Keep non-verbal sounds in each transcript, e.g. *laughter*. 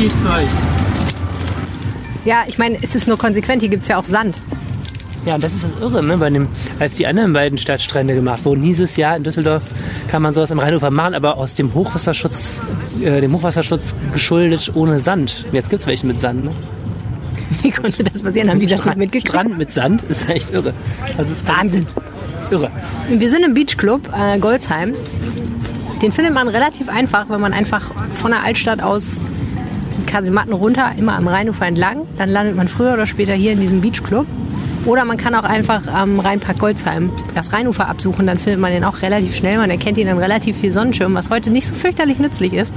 Spielzeug. Ja, ich meine, es ist nur konsequent. Hier gibt es ja auch Sand. Ja, und das ist das Irre, ne? Bei dem, als die anderen beiden Stadtstrände gemacht wurden, hieß es ja, in Düsseldorf kann man sowas am Rheinufer machen, aber aus dem Hochwasserschutz, äh, dem Hochwasserschutz geschuldet ohne Sand. Jetzt gibt es welche mit Sand, ne? *laughs* Wie konnte das passieren? Haben die das nicht mitgekriegt? Strand mit Sand ist echt irre. Also ist Wahnsinn. irre. Wir sind im Beachclub äh, Goldsheim. Den findet man relativ einfach, wenn man einfach von der Altstadt aus Kasematten runter, immer am Rheinufer entlang. Dann landet man früher oder später hier in diesem Beachclub. Oder man kann auch einfach am Rheinpark Goldsheim das Rheinufer absuchen. Dann findet man den auch relativ schnell. Man erkennt ihn an relativ viel Sonnenschirm, was heute nicht so fürchterlich nützlich ist,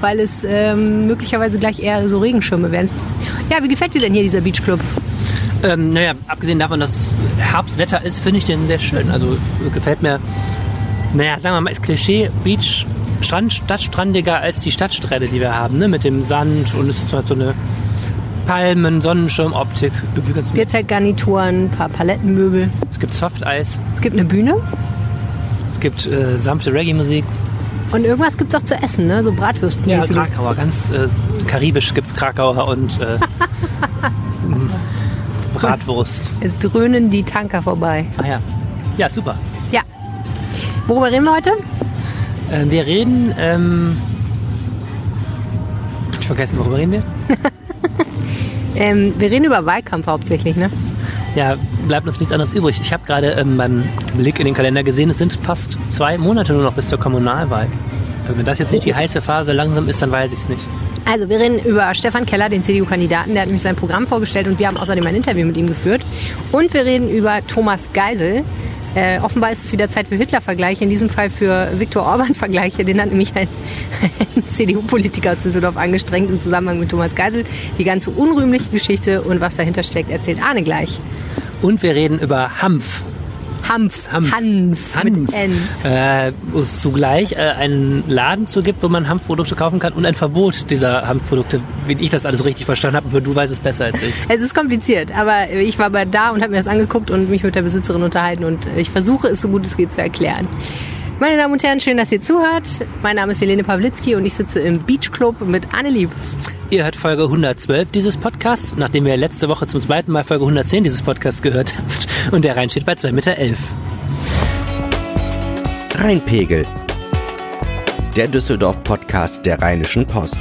weil es ähm, möglicherweise gleich eher so Regenschirme werden. Ja, wie gefällt dir denn hier dieser Beachclub? Ähm, naja, abgesehen davon, dass Herbstwetter ist, finde ich den sehr schön. Also gefällt mir, naja, sagen wir mal, ist Klischee Beach Strand, stadtstrandiger als die Stadtstrände, die wir haben, ne? Mit dem Sand und es ist halt so eine Palmen, Sonnenschirmoptik. Ganz nett. Bierzeltgarnituren, ein paar Palettenmöbel. Es gibt Softeis, Es gibt eine Bühne es gibt äh, sanfte Reggae-Musik. und irgendwas gibt es auch zu essen, ne? so Ja, Bratwürstenmäßiges. Krakauer, ganz äh, karibisch gibt es Krakauer und äh, *laughs* Bratwurst. es dröhnen die Tanker vorbei. Ah ja. Ja, super. Ja. Worüber reden wir heute? Äh, wir reden, ähm, ich vergessen, worüber reden wir? *laughs* Ähm, wir reden über Wahlkampf hauptsächlich, ne? Ja, bleibt uns nichts anderes übrig. Ich habe gerade ähm, beim Blick in den Kalender gesehen, es sind fast zwei Monate nur noch bis zur Kommunalwahl. Wenn das jetzt nicht die heiße Phase langsam ist, dann weiß ich es nicht. Also, wir reden über Stefan Keller, den CDU-Kandidaten. Der hat nämlich sein Programm vorgestellt und wir haben außerdem ein Interview mit ihm geführt. Und wir reden über Thomas Geisel. Äh, offenbar ist es wieder Zeit für Hitler-Vergleiche, in diesem Fall für Viktor Orban-Vergleiche. Den hat nämlich ein, ein CDU-Politiker aus Düsseldorf angestrengt im Zusammenhang mit Thomas Geisel. Die ganze unrühmliche Geschichte und was dahinter steckt, erzählt Arne gleich. Und wir reden über Hanf. Hanf. Hanf. Hanf. N. Äh, wo es zugleich äh, einen Laden zu gibt, wo man Hanfprodukte kaufen kann und ein Verbot dieser Hanfprodukte, wenn ich das alles richtig verstanden habe. Aber du weißt es besser als ich. Es ist kompliziert, aber ich war bei da und habe mir das angeguckt und mich mit der Besitzerin unterhalten und ich versuche es so gut es geht zu erklären. Meine Damen und Herren, schön, dass ihr zuhört. Mein Name ist Helene Pawlitzki und ich sitze im Beach Club mit Annelieb. Ihr hört Folge 112 dieses Podcasts, nachdem wir letzte Woche zum zweiten Mal Folge 110 dieses Podcasts gehört haben. Und der Rhein steht bei 2,11 Meter. Rheinpegel. Der Düsseldorf-Podcast der Rheinischen Post.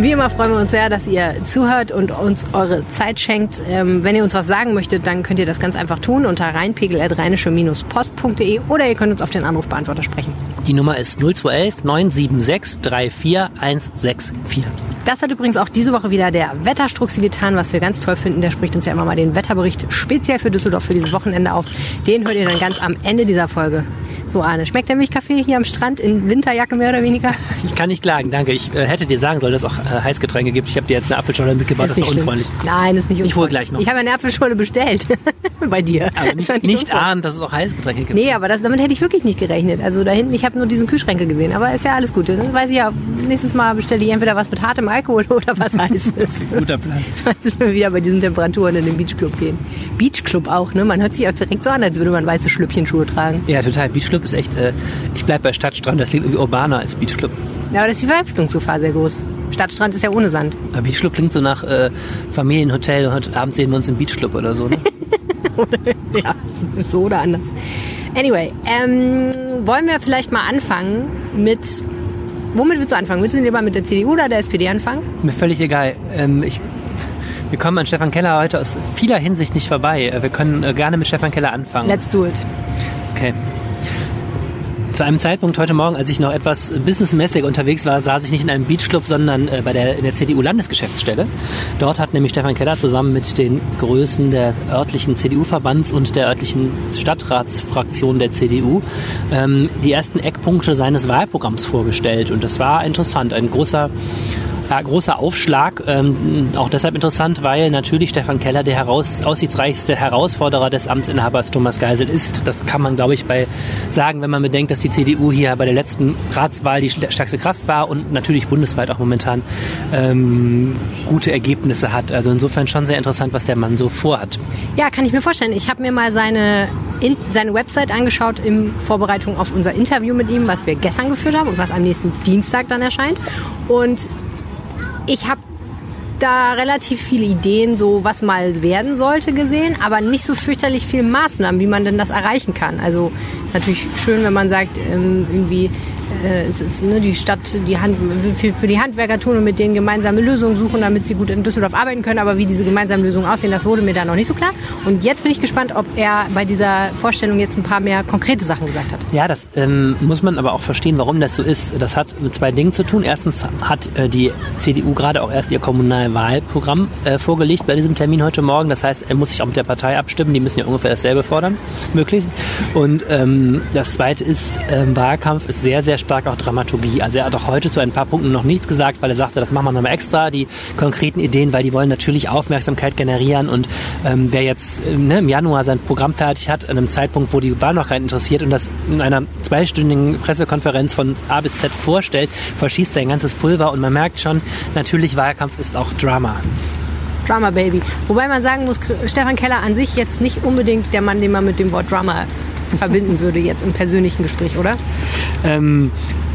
Wie immer freuen wir uns sehr, dass ihr zuhört und uns eure Zeit schenkt. Ähm, wenn ihr uns was sagen möchtet, dann könnt ihr das ganz einfach tun unter rheinpegel.rheinische-post.de oder ihr könnt uns auf den Anrufbeantworter sprechen. Die Nummer ist 0211 976 34164. Das hat übrigens auch diese Woche wieder der Wetterstruxi getan, was wir ganz toll finden. Der spricht uns ja immer mal den Wetterbericht speziell für Düsseldorf für dieses Wochenende auf. Den hört ihr dann ganz am Ende dieser Folge. So, Arne, schmeckt der Milchkaffee hier am Strand in Winterjacke mehr oder weniger? *laughs* Ich kann nicht klagen, danke. Ich äh, hätte dir sagen sollen, dass es auch äh, Heißgetränke gibt. Ich habe dir jetzt eine Apfelschorle mitgebracht, das ist schlimm. unfreundlich. Nein, ist nicht unfreundlich. Ich hole gleich noch. Ich habe eine Apfelschorle bestellt. *laughs* Bei dir. Aber Ist nicht, nicht unfreundlich. ahnen, dass es auch Heißgetränke gibt. Nee, aber das, damit hätte ich wirklich nicht gerechnet. Also da hinten, ich habe nur diesen Kühlschränke gesehen. Aber ist ja alles gut. Dann weiß ich ja, nächstes Mal bestelle ich entweder was mit hartem Alkohol *laughs* oder was heißes. Guter Plan. Falls wir wieder bei diesen Temperaturen in den Beachclub gehen. Beachclub auch, ne? Man hört sich auch direkt so an, als würde man weiße Schlüppchenschuhe tragen. Ja, total. Beachclub ist echt, äh, ich bleib bei Stadtstrand, das klingt irgendwie urbaner als Beachclub. Ja, aber das ist die Verwechslungsgefahr sehr groß. Stadtstrand ist ja ohne Sand. Aber Beachclub klingt so nach äh, Familienhotel und heute Abend sehen wir uns im Beachclub oder so, ne? *laughs* ja, so oder anders. Anyway, ähm, wollen wir vielleicht mal anfangen mit. Womit willst du anfangen? Willst du lieber mit der CDU oder der SPD anfangen? Mir völlig egal. Ähm, ich, wir kommen an Stefan Keller heute aus vieler Hinsicht nicht vorbei. Äh, Wir können äh, gerne mit Stefan Keller anfangen. Let's do it. Okay. Zu einem Zeitpunkt heute Morgen, als ich noch etwas businessmäßig unterwegs war, saß ich nicht in einem Beachclub, sondern äh, bei der, in der CDU-Landesgeschäftsstelle. Dort hat nämlich Stefan Keller zusammen mit den Größen der örtlichen CDU-Verbands und der örtlichen Stadtratsfraktion der CDU ähm, die ersten Eckpunkte seines Wahlprogramms vorgestellt. Und das war interessant. Ein großer Ja, großer Aufschlag, ähm, auch deshalb interessant, weil natürlich Stefan Keller der heraus, aussichtsreichste Herausforderer des Amtsinhabers Thomas Geisel ist. Das kann man, glaube ich, bei sagen, wenn man bedenkt, dass die CDU hier bei der letzten Ratswahl die stärkste Kraft war und natürlich bundesweit auch momentan ähm, gute Ergebnisse hat. Also insofern schon sehr interessant, was der Mann so vorhat. Ja, kann ich mir vorstellen. Ich habe mir mal seine, in, seine Website angeschaut in Vorbereitung auf unser Interview mit ihm, was wir gestern geführt haben und was am nächsten Dienstag dann erscheint. Und ich habe da relativ viele Ideen, so was mal werden sollte, gesehen, aber nicht so fürchterlich viele Maßnahmen, wie man denn das erreichen kann. Also ist natürlich schön, wenn man sagt, ähm, irgendwie es ist, ne, die Stadt die Hand, für, für, die Handwerker tun und mit denen gemeinsame Lösungen suchen, damit sie gut in Düsseldorf arbeiten können. Aber wie diese gemeinsamen Lösungen aussehen, das wurde mir da noch nicht so klar. Und jetzt bin ich gespannt, ob er bei dieser Vorstellung jetzt ein paar mehr konkrete Sachen gesagt hat. Ja, das ähm, muss man aber auch verstehen, warum das so ist. Das hat mit zwei Dingen zu tun. Erstens hat äh, die CDU gerade auch erst ihr Kommunalwahlprogramm äh, vorgelegt bei diesem Termin heute Morgen. Das heißt, er muss sich auch mit der Partei abstimmen. Die müssen ja ungefähr dasselbe fordern, möglichst. Und ähm, das Zweite ist, ähm, Wahlkampf ist sehr, sehr stark auch Dramaturgie. Also er hat auch heute zu ein paar Punkten noch nichts gesagt, weil er sagte, das machen wir nochmal extra, die konkreten Ideen, weil die wollen natürlich Aufmerksamkeit generieren und ähm, wer jetzt äh, ne, im Januar sein Programm fertig hat, an einem Zeitpunkt, wo die Wahl noch keinen interessiert und das in einer zweistündigen Pressekonferenz von A bis Z vorstellt, verschießt sein ganzes Pulver und man merkt schon, natürlich Wahlkampf ist auch Drama. Drama Baby. Wobei man sagen muss, Stefan Keller an sich jetzt nicht unbedingt der Mann, den man mit dem Wort Drama verbinden würde jetzt im persönlichen Gespräch, oder? Ähm,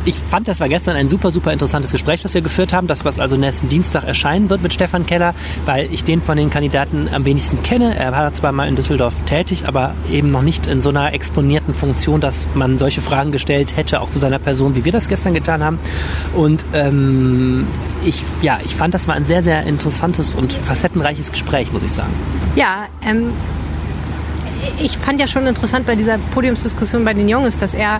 ich fand, das war gestern ein super, super interessantes Gespräch, das wir geführt haben. Das, was also nächsten Dienstag erscheinen wird mit Stefan Keller, weil ich den von den Kandidaten am wenigsten kenne. Er war zwar mal in Düsseldorf tätig, aber eben noch nicht in so einer exponierten Funktion, dass man solche Fragen gestellt hätte, auch zu seiner Person, wie wir das gestern getan haben. Und ähm, ich, ja, ich fand, das war ein sehr, sehr interessantes und facettenreiches Gespräch, muss ich sagen. Ja, ähm, ich fand ja schon interessant bei dieser Podiumsdiskussion bei den Jungs, dass er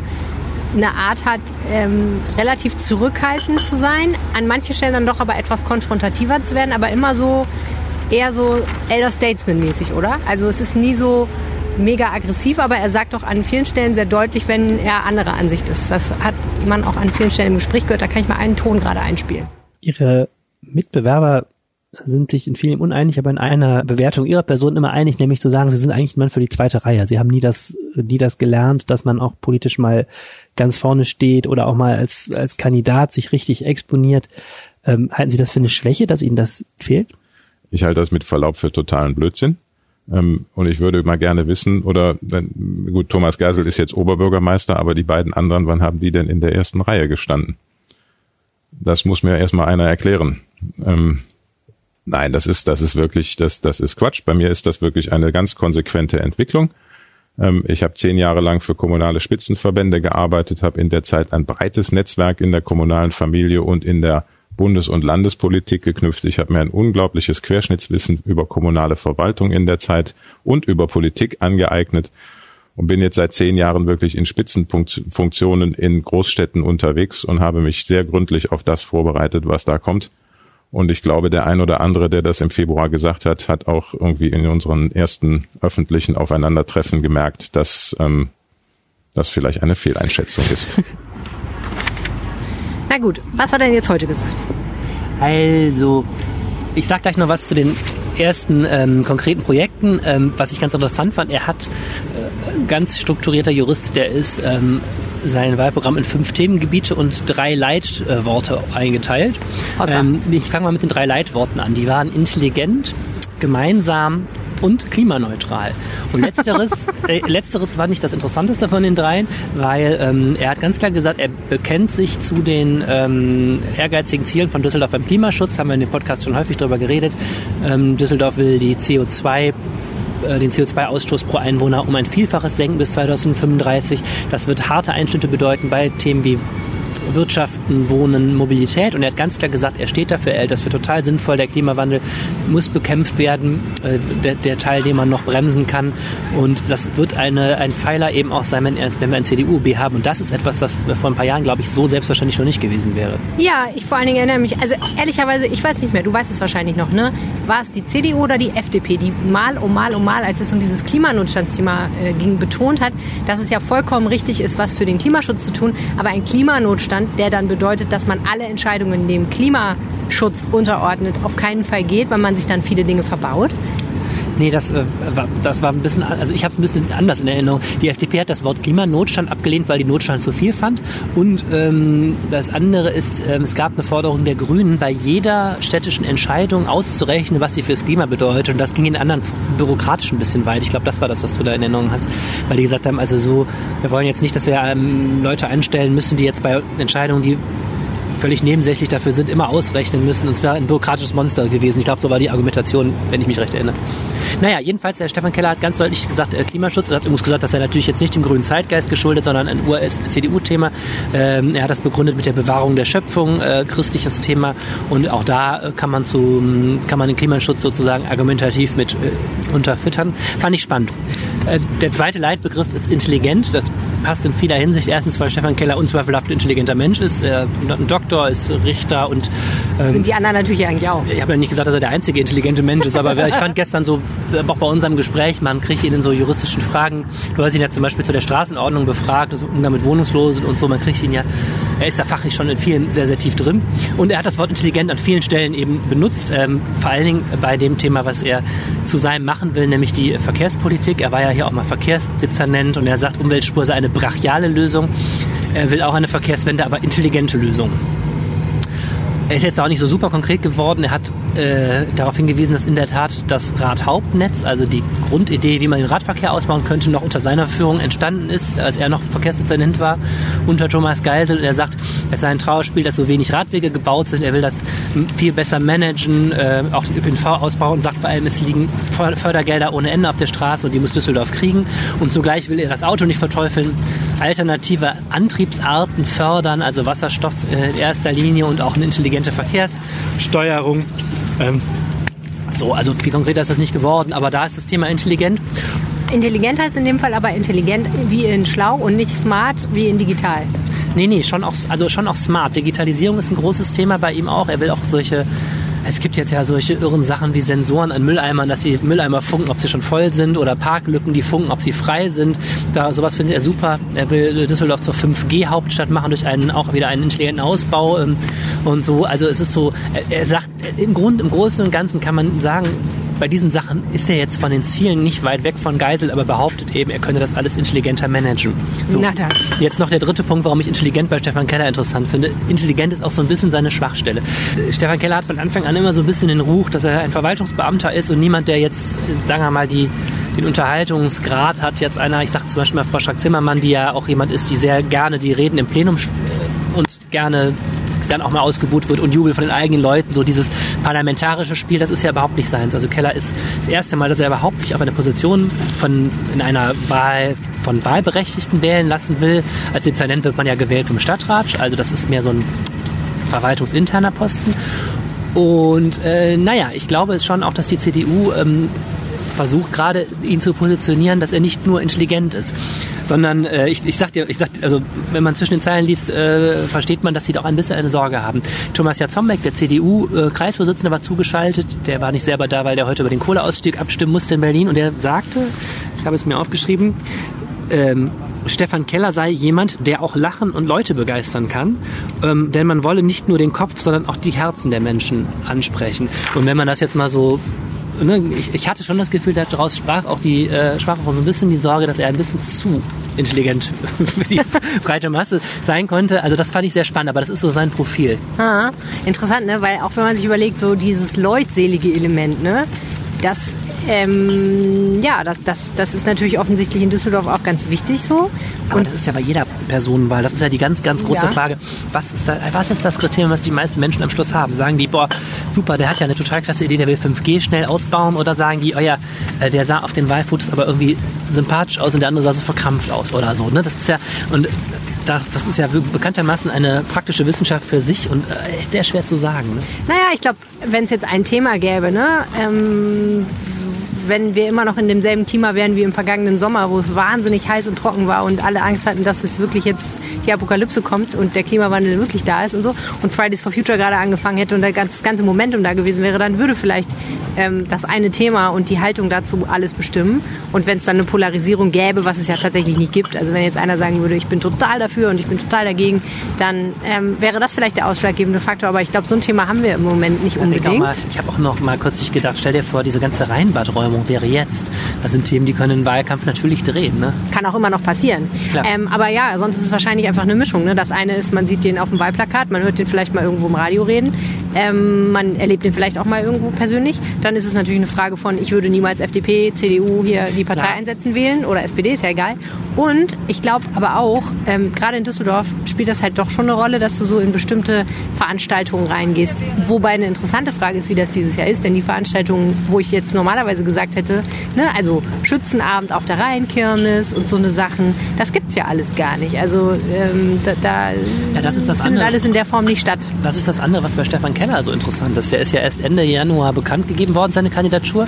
eine Art hat, ähm, relativ zurückhaltend zu sein, an manchen Stellen dann doch aber etwas konfrontativer zu werden, aber immer so eher so Elder Statesman-mäßig, oder? Also es ist nie so mega aggressiv, aber er sagt doch an vielen Stellen sehr deutlich, wenn er anderer Ansicht ist. Das hat man auch an vielen Stellen im Gespräch gehört. Da kann ich mal einen Ton gerade einspielen. Ihre Mitbewerber sind sich in vielen uneinig, aber in einer Bewertung ihrer Person immer einig, nämlich zu sagen, sie sind eigentlich ein für die zweite Reihe. Sie haben nie das, nie das gelernt, dass man auch politisch mal ganz vorne steht oder auch mal als, als Kandidat sich richtig exponiert. Ähm, halten Sie das für eine Schwäche, dass Ihnen das fehlt? Ich halte das mit Verlaub für totalen Blödsinn. Ähm, und ich würde mal gerne wissen, oder gut, Thomas Geisel ist jetzt Oberbürgermeister, aber die beiden anderen, wann haben die denn in der ersten Reihe gestanden? Das muss mir erstmal einer erklären. Ähm, Nein, das ist, das ist wirklich, das, das ist Quatsch. Bei mir ist das wirklich eine ganz konsequente Entwicklung. Ähm, ich habe zehn Jahre lang für kommunale Spitzenverbände gearbeitet, habe in der Zeit ein breites Netzwerk in der kommunalen Familie und in der Bundes- und Landespolitik geknüpft. Ich habe mir ein unglaubliches Querschnittswissen über kommunale Verwaltung in der Zeit und über Politik angeeignet und bin jetzt seit zehn Jahren wirklich in Spitzenfunktionen in Großstädten unterwegs und habe mich sehr gründlich auf das vorbereitet, was da kommt. Und ich glaube, der ein oder andere, der das im Februar gesagt hat, hat auch irgendwie in unseren ersten öffentlichen Aufeinandertreffen gemerkt, dass ähm, das vielleicht eine Fehleinschätzung ist. *laughs* Na gut, was hat er denn jetzt heute gesagt? Also, ich sag gleich noch was zu den ersten ähm, konkreten Projekten. Ähm, was ich ganz interessant fand, er hat äh, ganz strukturierter Jurist, der ist ähm, sein Wahlprogramm in fünf Themengebiete und drei Leitworte eingeteilt. Ähm, ich fange mal mit den drei Leitworten an. Die waren intelligent, gemeinsam und klimaneutral. Und letzteres, *laughs* äh, letzteres war nicht das Interessanteste von den dreien, weil ähm, er hat ganz klar gesagt, er bekennt sich zu den ähm, ehrgeizigen Zielen von Düsseldorf beim Klimaschutz. Haben wir in dem Podcast schon häufig darüber geredet. Ähm, Düsseldorf will die CO2 äh, den CO2-Ausstoß pro Einwohner um ein Vielfaches senken bis 2035. Das wird harte Einschnitte bedeuten bei Themen wie Wirtschaften, Wohnen, Mobilität. Und er hat ganz klar gesagt, er steht dafür, er das für total sinnvoll. Der Klimawandel muss bekämpft werden, äh, der, der, Teil, den man noch bremsen kann. Und das wird eine, ein Pfeiler eben auch sein, wenn, wenn wir ein CDU-B haben. Und das ist etwas, das vor ein paar Jahren, glaube ich, so selbstverständlich noch nicht gewesen wäre. Ja, ich vor allen Dingen erinnere mich, also ehrlicherweise, ich weiß nicht mehr, du weißt es wahrscheinlich noch, ne? War es die CDU oder die FDP, die mal um mal um mal, als es um dieses Klimanotstandsthema äh, ging, betont hat, dass es ja vollkommen richtig ist, was für den Klimaschutz zu tun, aber ein Klimanotstand Deutschland, der dann bedeutet, dass man alle Entscheidungen dem Klimaschutz unterordnet, auf keinen Fall geht, weil man sich dann viele Dinge verbaut. Nee, das, äh, war, das war ein bisschen, also ich habe es ein bisschen anders in Erinnerung. Die FDP hat das Wort Klimanotstand abgelehnt, weil die Notstand zu viel fand. Und ähm, das andere ist, ähm, es gab eine Forderung der Grünen, bei jeder städtischen Entscheidung auszurechnen, was sie fürs Klima bedeutet. Und das ging in anderen bürokratischen ein bisschen weit. Ich glaube, das war das, was du da in Erinnerung hast. Weil die gesagt haben, also so, wir wollen jetzt nicht, dass wir ähm, Leute einstellen müssen, die jetzt bei Entscheidungen, die völlig nebensächlich dafür sind, immer ausrechnen müssen. Und es wäre ein bürokratisches Monster gewesen. Ich glaube, so war die Argumentation, wenn ich mich recht erinnere. Naja, jedenfalls, der Stefan Keller hat ganz deutlich gesagt, äh, Klimaschutz. Er hat übrigens gesagt, dass er natürlich jetzt nicht dem grünen Zeitgeist geschuldet, sondern ein US-CDU-Thema. Ähm, er hat das begründet mit der Bewahrung der Schöpfung, äh, christliches Thema. Und auch da äh, kann man, zu, kann man den Klimaschutz sozusagen argumentativ mit äh, unterfüttern. Fand ich spannend. Äh, der zweite Leitbegriff ist intelligent. Das passt in vieler Hinsicht. Erstens, weil Stefan Keller unzweifelhaft ein intelligenter Mensch ist. Er ein Doktor, ist Richter und... Ähm, Sind die anderen natürlich eigentlich auch. Ich habe ja nicht gesagt, dass er der einzige intelligente Mensch ist, aber *laughs* ich fand gestern so, äh, auch bei unserem Gespräch, man kriegt ihn in so juristischen Fragen. Du hast ihn ja zum Beispiel zu der Straßenordnung befragt, also Umgang mit Wohnungslosen und so. Man kriegt ihn ja, er ist da fachlich schon in vielen sehr, sehr tief drin. Und er hat das Wort intelligent an vielen Stellen eben benutzt, ähm, vor allen Dingen bei dem Thema, was er zu seinem machen will, nämlich die Verkehrspolitik. Er war ja hier auch mal Verkehrsdezernent und er sagt, Umweltspur sei eine brachiale Lösung. Er will auch eine Verkehrswende, aber intelligente Lösung. Er ist jetzt auch nicht so super konkret geworden. Er hat äh, darauf hingewiesen, dass in der Tat das Radhauptnetz, also die Grundidee, wie man den Radverkehr ausbauen könnte, noch unter seiner Führung entstanden ist, als er noch Verkehrsdezernent war, unter Thomas Geisel. Und er sagt, es sei ein Trauerspiel, dass so wenig Radwege gebaut sind. Er will das viel besser managen, äh, auch den ÖPNV ausbauen und sagt vor allem, es liegen Fördergelder ohne Ende auf der Straße und die muss Düsseldorf kriegen. Und zugleich will er das Auto nicht verteufeln, alternative Antriebsarten fördern, also Wasserstoff äh, in erster Linie und auch eine intelligente Verkehrssteuerung. Ähm, so, also viel konkreter ist das nicht geworden, aber da ist das Thema intelligent. Intelligent heißt in dem Fall aber intelligent wie in schlau und nicht smart wie in digital. Nee, nee, schon auch, also schon auch smart. Digitalisierung ist ein großes Thema bei ihm auch. Er will auch solche es gibt jetzt ja solche irren Sachen wie Sensoren an Mülleimern, dass die Mülleimer funken, ob sie schon voll sind oder Parklücken, die funken, ob sie frei sind. Da, sowas findet er super. Er will Düsseldorf zur 5G-Hauptstadt machen durch einen, auch wieder einen intelligenten Ausbau ähm, und so. Also es ist so, er, sagt, im Grund, im Großen und Ganzen kann man sagen, bei diesen Sachen ist er jetzt von den Zielen nicht weit weg von Geisel, aber behauptet eben, er könne das alles intelligenter managen. So, Na dann. Jetzt noch der dritte Punkt, warum ich intelligent bei Stefan Keller interessant finde. Intelligent ist auch so ein bisschen seine Schwachstelle. Stefan Keller hat von Anfang an immer so ein bisschen den Ruch, dass er ein Verwaltungsbeamter ist und niemand, der jetzt, sagen wir mal, die den Unterhaltungsgrad hat jetzt einer, ich sage zum Beispiel mal Frau Strack-Zimmermann, die ja auch jemand ist, die sehr gerne die Reden im Plenum und gerne dann auch mal ausgebucht wird und Jubel von den eigenen Leuten. So dieses parlamentarische Spiel, das ist ja überhaupt nicht seins. Also Keller ist das erste Mal, dass er überhaupt sich auf eine Position von in einer Wahl von Wahlberechtigten wählen lassen will. Als Dezernent wird man ja gewählt vom Stadtrat. Also das ist mehr so ein verwaltungsinterner Posten. Und äh, naja, ich glaube schon auch, dass die CDU ähm, versucht gerade ihn zu positionieren, dass er nicht nur intelligent ist, sondern äh, ich, ich sag dir, ich sag, also wenn man zwischen den Zeilen liest, äh, versteht man, dass sie doch ein bisschen eine Sorge haben. Thomas Jatzombeck, der CDU-Kreisvorsitzende, äh, war zugeschaltet. Der war nicht selber da, weil der heute über den Kohleausstieg abstimmen musste in Berlin und der sagte, ich habe es mir aufgeschrieben, ähm, Stefan Keller sei jemand, der auch lachen und Leute begeistern kann. Ähm, denn man wolle nicht nur den Kopf, sondern auch die Herzen der Menschen ansprechen. Und wenn man das jetzt mal so ne, ich, ich, hatte schon das Gefühl, daraus sprach auch die äh, sprach auch so ein bisschen die Sorge, dass er ein bisschen zu intelligent *laughs* für die *laughs* breite Masse sein konnte. Also das fand ich sehr spannend, aber das ist so sein Profil. Ah, interessant, ne? Weil auch wenn man sich überlegt, so dieses leutselige Element, ne? Das ähm, ja, das, das, das ist natürlich offensichtlich in Düsseldorf auch ganz wichtig so. Und Aber das ist ja bei jeder Personenwahl. Das ist ja die ganz, ganz große ja. Frage. Was ist, da, was ist das Kriterium, was die meisten Menschen am Schluss haben? Sagen die, boah, super, der hat ja eine total klasse Idee, der will 5G schnell ausbauen? Oder sagen die, oh ja, äh, der sah auf den Wahlfotos aber irgendwie sympathisch aus und der andere sah so verkrampft aus oder so. Ne? Das ist ja, und das, das ist ja bekanntermaßen eine praktische Wissenschaft für sich und äh, echt sehr schwer zu sagen. Ne? Naja, ich glaube, wenn es jetzt ein Thema gäbe, ne, ähm, wenn wir immer noch in demselben Klima wären wie im vergangenen Sommer, wo es wahnsinnig heiß und trocken war und alle Angst hatten, dass es wirklich jetzt die Apokalypse kommt und der Klimawandel wirklich da ist und so und Fridays for Future gerade angefangen hätte und das ganze Momentum da gewesen wäre, dann würde vielleicht ähm, das eine Thema und die Haltung dazu alles bestimmen. Und wenn es dann eine Polarisierung gäbe, was es ja tatsächlich nicht gibt, also wenn jetzt einer sagen würde, ich bin total dafür und ich bin total dagegen, dann ähm, wäre das vielleicht der ausschlaggebende Faktor. Aber ich glaube, so ein Thema haben wir im Moment nicht unbedingt. Ich habe auch noch mal kurz sich gedacht, stell dir vor, diese ganze Rheinbadräumung wäre jetzt. Das sind Themen, die können einen Wahlkampf natürlich drehen. Ne? Kann auch immer noch passieren. Ähm, aber ja, sonst ist es wahrscheinlich einfach eine Mischung. Ne? Das eine ist, man sieht den auf dem Wahlplakat, man hört den vielleicht mal irgendwo im Radio reden, ähm, man erlebt den vielleicht auch mal irgendwo persönlich. Dann ist es natürlich eine Frage von, ich würde niemals FDP, CDU hier die Partei ja. einsetzen wählen oder SPD, ist ja egal. Und ich glaube aber auch, ähm, gerade in Düsseldorf spielt das halt doch schon eine Rolle, dass du so in bestimmte Veranstaltungen reingehst. Wobei eine interessante Frage ist, wie das dieses Jahr ist, denn die Veranstaltungen, wo ich jetzt normalerweise gesagt hätte, ne, also Schützenabend auf der Rheinkirmes und so eine Sachen, das gibt's ja alles gar nicht. Also ähm, da, da ja, das ist das findet andere. alles in der Form nicht statt. Das ist das andere, was bei Stefan Keller so interessant ist. Der ist ja erst Ende Januar bekannt gegeben worden, seine Kandidatur.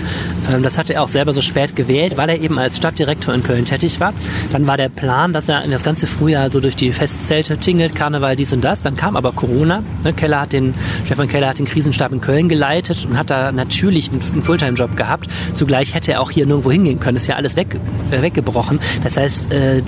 Ähm, das hat er auch selber so spät gewählt, weil er eben als Stadtdirektor in Köln tätig war. Dann war der Plan, dass er das ganze Frühjahr so durch die Festzelte tingelt, Karneval, dies und das. Dann kam aber Corona. Ne, Keller hat den, Stefan Keller hat den Krisenstab in Köln geleitet und hat da natürlich einen Fulltime-Job gehabt. Zugleich hätte er auch hier nirgendwo hingehen können. Ist ja alles weg, äh, weggebrochen. Das heißt, äh,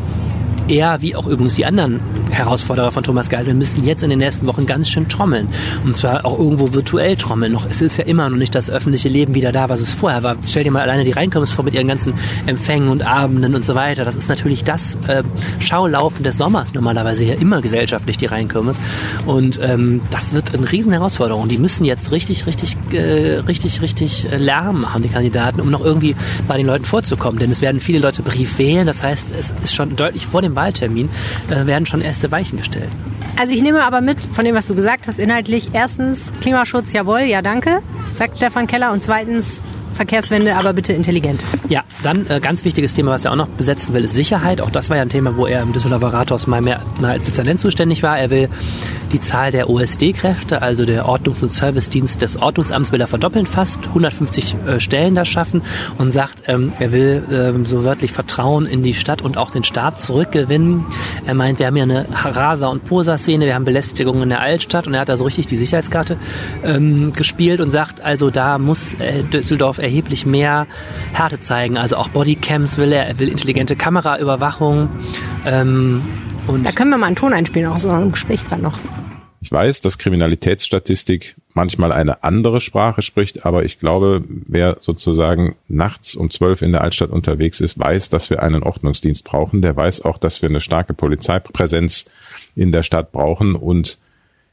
er, wie auch übrigens die anderen Herausforderer von Thomas Geisel, müssen jetzt in den nächsten Wochen ganz schön trommeln. Und zwar auch irgendwo virtuell trommeln. Noch, es ist ja immer noch nicht das öffentliche Leben wieder da, was es vorher war. Stell dir mal alleine die Reinkommens vor mit ihren ganzen Empfängen und Abenden und so weiter. Das ist natürlich das äh, Schaulaufen des Sommers normalerweise ja immer gesellschaftlich, die Reinkommens. Und ähm, das wird eine riesen Herausforderung. Die müssen jetzt richtig, richtig, äh, richtig, richtig äh, Lärm machen, die Kandidaten, um noch irgendwie bei den Leuten vorzukommen. Denn es werden viele Leute Brief wählen. Das heißt, es ist schon deutlich vor dem Wahltermin äh, werden schon erste Weichen gestellt. Also ich nehme aber mit von dem, was du gesagt hast, inhaltlich. Erstens Klimaschutz, jawohl, ja danke, sagt Stefan Keller. Und zweitens Verkehrswende, aber bitte intelligent. Ja, dann äh, ganz wichtiges Thema, was er auch noch besetzen will, ist Sicherheit. Auch das war ja ein Thema, wo er im Düsseldorfer Rathaus mal mehr mal als Dezernent zuständig war. Er will die Zahl der OSD-Kräfte, also der Ordnungs- und Servicedienst des Ordnungsamts, will er verdoppeln fast, 150 äh, Stellen da schaffen und sagt, ähm, er will ähm, so wörtlich Vertrauen in die Stadt und auch den Staat zurückgewinnen. Er meint, wir haben ja eine Rasa- und Posa-Szene, wir haben Belästigungen in der Altstadt und er hat da so richtig die Sicherheitskarte ähm, gespielt und sagt, also da muss äh, Düsseldorf erheblich mehr Härte zeigen. Also auch Bodycams will er, er will intelligente Kameraüberwachung. Ähm, und da können wir mal einen Ton einspielen aus unserem Gespräch gerade noch. Ich weiß, dass Kriminalitätsstatistik manchmal eine andere Sprache spricht, aber ich glaube, wer sozusagen nachts um zwölf in der Altstadt unterwegs ist, weiß, dass wir einen Ordnungsdienst brauchen. Der weiß auch, dass wir eine starke Polizeipräsenz in der Stadt brauchen. Und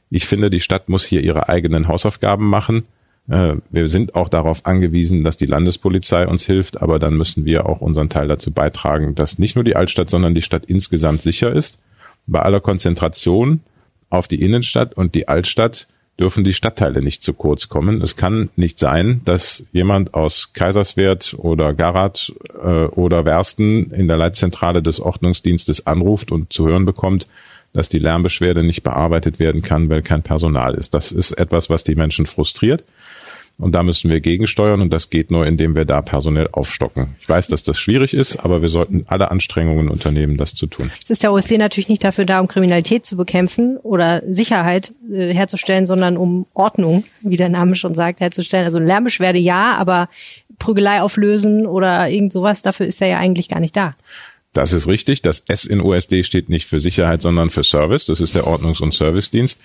ich finde, die Stadt muss hier ihre eigenen Hausaufgaben machen. Äh, wir sind auch darauf angewiesen, dass die Landespolizei uns hilft, aber dann müssen wir auch unseren Teil dazu beitragen, dass nicht nur die Altstadt, sondern die Stadt insgesamt sicher ist. Bei aller Konzentration auf die Innenstadt und die Altstadt dürfen die Stadtteile nicht zu kurz kommen. Es kann nicht sein, dass jemand aus Kaiserswerth oder Garat äh, oder Wersten in der Leitzentrale des Ordnungsdienstes anruft und zu hören bekommt, dass die Lärmbeschwerde nicht bearbeitet werden kann, weil kein Personal ist. Das ist etwas, was die Menschen frustriert. Und da müssen wir gegensteuern und das geht nur, indem wir da personell aufstocken. Ich weiß, dass das schwierig ist, aber wir sollten alle Anstrengungen unternehmen, das zu tun. Es ist der OSD natürlich nicht dafür da, um Kriminalität zu bekämpfen oder Sicherheit äh, herzustellen, sondern um Ordnung, wie der Name schon sagt, herzustellen. Also Lärmbeschwerde ja, aber Prügelei auflösen oder irgend sowas, dafür ist er ja eigentlich gar nicht da. Das ist richtig. Das S in OSD steht nicht für Sicherheit, sondern für Service. Das ist der Ordnungs- und Servicedienst.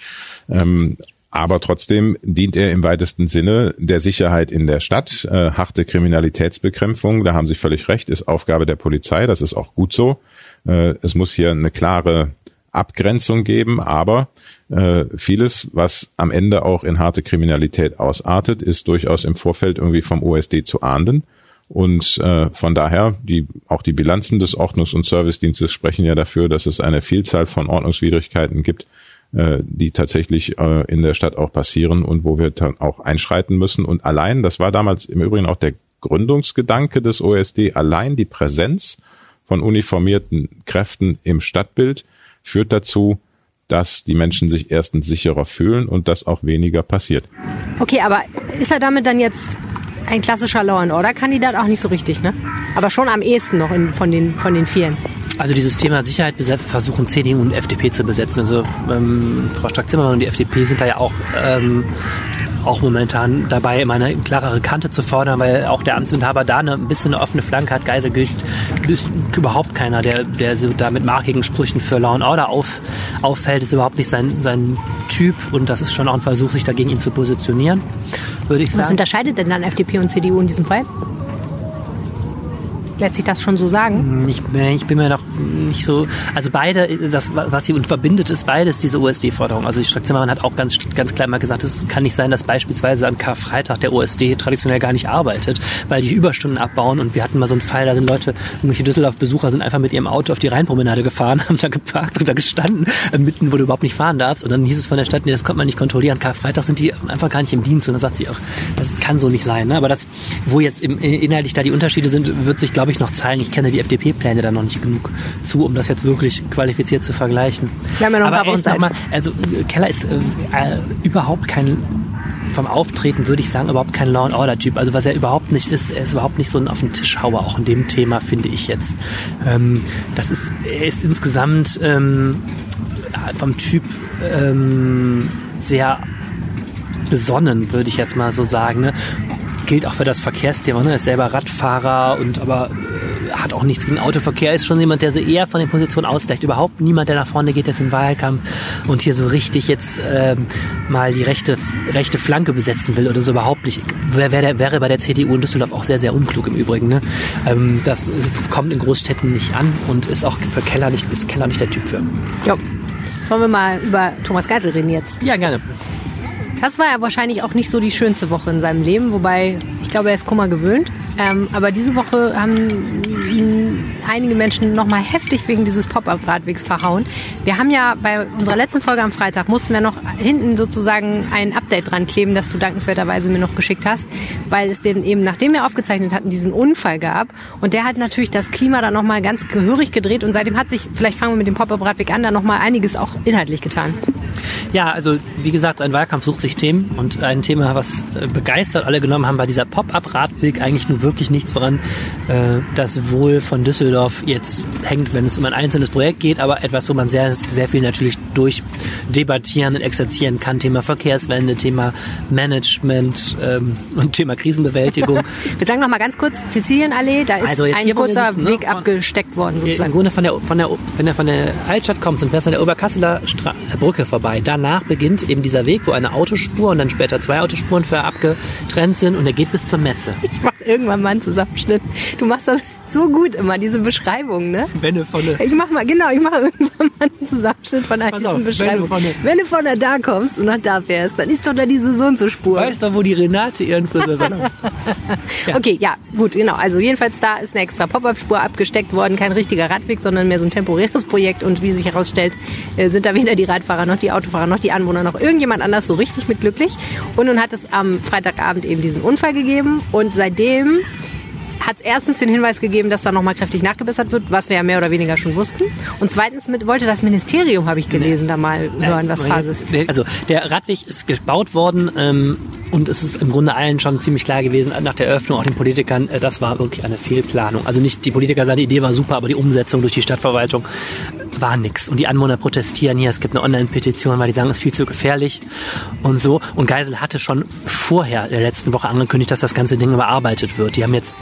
Ähm, aber trotzdem dient er im weitesten Sinne der Sicherheit in der Stadt. Äh, harte Kriminalitätsbekämpfung, da haben Sie völlig recht, ist Aufgabe der Polizei. Das ist auch gut so. Äh, es muss hier eine klare Abgrenzung geben, aber äh, vieles, was am Ende auch in harte Kriminalität ausartet, ist durchaus im Vorfeld irgendwie vom OSD zu ahnden. Und äh, von daher, die, auch die Bilanzen des Ordnungs- und Servicedienstes sprechen ja dafür, dass es eine Vielzahl von Ordnungswidrigkeiten gibt, die tatsächlich äh, in der Stadt auch passieren und wo wir dann auch einschreiten müssen. Und allein, das war damals im Übrigen auch der Gründungsgedanke des OSD, allein die Präsenz von uniformierten Kräften im Stadtbild führt dazu, dass die Menschen sich erstens sicherer fühlen und dass auch weniger passiert. Okay, aber ist er damit dann jetzt ein klassischer Law and Order Kandidat auch nicht so richtig, ne? Aber schon am ehesten noch in, von den von den vieren. Also dieses Thema Sicherheit versuchen CDU und FDP zu besetzen. Also ähm, Frau Strack-Zimmermann und die FDP sind da ja auch ähm, auch momentan dabei, immer eine klarere Kante zu fordern, weil auch der Amtsinhaber da eine, ein bisschen eine offene Flanke hat. Geisel gilt ist überhaupt keiner, der, der so da mit markigen Sprüchen für Law and Order auf, auffällt, ist überhaupt nicht sein, sein Typ und das ist schon auch ein Versuch, sich dagegen ihn zu positionieren, würde ich sagen. Was unterscheidet denn dann FDP und CDU in diesem Fall? Lässt sich das schon so sagen? Ich, ich bin mir noch nicht so. Also beide, das, was sie verbindet, ist beides diese OSD-Forderung. Also Strack Zimmermann hat auch ganz, ganz klar mal gesagt, es kann nicht sein, dass beispielsweise am Karfreitag der OSD traditionell gar nicht arbeitet, weil die Überstunden abbauen. Und wir hatten mal so einen Fall, da sind Leute, irgendwelche Düsseldorf-Besucher sind einfach mit ihrem Auto auf die Rheinpromenade gefahren, *laughs* haben da geparkt und da gestanden, äh, mitten, wo du überhaupt nicht fahren darfst. Und dann hieß es von der Stadt, nee, das konnte man nicht kontrollieren. Karfreitag sind die einfach gar nicht im Dienst. Und dann sagt sie auch, das kann so nicht sein. Ne? Aber das, wo jetzt im, inhaltlich da die Unterschiede sind, wird sich, glaube ich, noch zeigen. Ich kenne die FDP-Pläne da noch nicht genug zu, um das jetzt wirklich qualifiziert zu vergleichen. Wir haben ja noch ein paar Wochen Zeit. Mal, also Keller ist äh, äh, überhaupt kein vom Auftreten würde ich sagen, überhaupt kein Law and Order Typ. Also was er überhaupt nicht ist, er ist überhaupt nicht so ein auf den Tischhauer, auch in dem Thema, finde ich jetzt. Ähm, das ist, er ist insgesamt ähm, vom Typ ähm, sehr besonnen, würde ich jetzt mal so sagen. Ne? Gilt auch für das Verkehrsthema. Ne? Er ist selber Radfahrer und aber hat auch nichts gegen Autoverkehr, ist schon jemand, der so eher von den Positionen ausgleicht. Überhaupt niemand, der nach vorne geht jetzt im Wahlkampf und hier so richtig jetzt ähm, mal die rechte, rechte Flanke besetzen will oder so überhaupt nicht. Wäre, wär, wäre bei der CDU in Düsseldorf auch sehr, sehr unklug im Übrigen. Ne? Ähm, das kommt in Großstädten nicht an und ist auch für Keller nicht, ist Keller nicht der Typ für. Ja. Sollen wir mal über Thomas Geisel reden jetzt? Ja, gerne. Das war ja wahrscheinlich auch nicht so die schönste Woche in seinem Leben, wobei ich glaube, er ist Kummer gewöhnt. Ähm, aber diese Woche haben ihn einige Menschen nochmal heftig wegen dieses Pop-Up-Radwegs verhauen. Wir haben ja bei unserer letzten Folge am Freitag mussten wir noch hinten sozusagen ein Update dran kleben, das du dankenswerterweise mir noch geschickt hast, weil es den eben, nachdem wir aufgezeichnet hatten, diesen Unfall gab. Und der hat natürlich das Klima dann nochmal ganz gehörig gedreht und seitdem hat sich, vielleicht fangen wir mit dem Pop-Up-Radweg an, da nochmal einiges auch inhaltlich getan. Ja, also wie gesagt, ein Wahlkampf sucht sich Themen und ein Thema, was äh, begeistert alle genommen haben, war dieser Pop-Up-Radweg eigentlich nur wirklich nichts, woran äh, das Wohl von Düsseldorf jetzt hängt, wenn es um ein einzelnes Projekt geht, aber etwas, wo man sehr, sehr viel natürlich durchdebattieren und exerzieren kann. Thema Verkehrswende, Thema Management ähm, und Thema Krisenbewältigung. *laughs* Wir sagen noch mal ganz kurz, Sizilienallee, da ist also ein kurzer sitzen, ne? Weg abgesteckt worden sozusagen. Im Grunde von der, von der, wenn du von der Altstadt kommst und fährst an der Oberkasseler Stra Brücke vorbei, danach beginnt eben dieser Weg, wo eine Autospur und dann später zwei Autospuren für abgetrennt sind und der geht bis zur Messe. Ich mach irgendwann mal einen Zusammenschnitt. Du machst das so gut immer, diese Beschreibung, ne? Wenn du von der ich mach mal, genau, ich mache irgendwann mal *laughs* einen Zusammenschnitt von all diesen Beschreibungen. Wenn du, wenn du von der da kommst und nach da fährst, dann ist doch da diese so und so Spur. Weißt du, wo die Renate ihren Friseur *laughs* ja. Okay, ja, gut, genau. Also jedenfalls da ist eine extra Pop-Up-Spur abgesteckt worden. Kein richtiger Radweg, sondern mehr so ein temporäres Projekt. Und wie sich herausstellt, äh, sind da weder die Radfahrer noch die Autofahrer noch die Anwohner noch irgendjemand anders so richtig mit glücklich. Und nun hat es am Freitagabend eben diesen Unfall gegeben. Und seitdem hat es erstens den Hinweis gegeben, dass da nochmal kräftig nachgebessert wird, was wir ja mehr oder weniger schon wussten. Und zweitens mit, wollte das Ministerium, habe ich gelesen, nee. da mal hören, was Phase ist. Also der Radweg ist gebaut worden ähm, und es ist im Grunde allen schon ziemlich klar gewesen, nach der Eröffnung auch den Politikern, äh, das war wirklich eine Fehlplanung. Also nicht die Politiker, seine Idee war super, aber die Umsetzung durch die Stadtverwaltung war nix. Und die Anwohner protestieren hier. Es gibt eine Online-Petition, weil die sagen, es ist viel zu gefährlich und so. Und Geisel hatte schon vorher der letzten Woche angekündigt, dass das ganze Ding überarbeitet wird. Die haben jetzt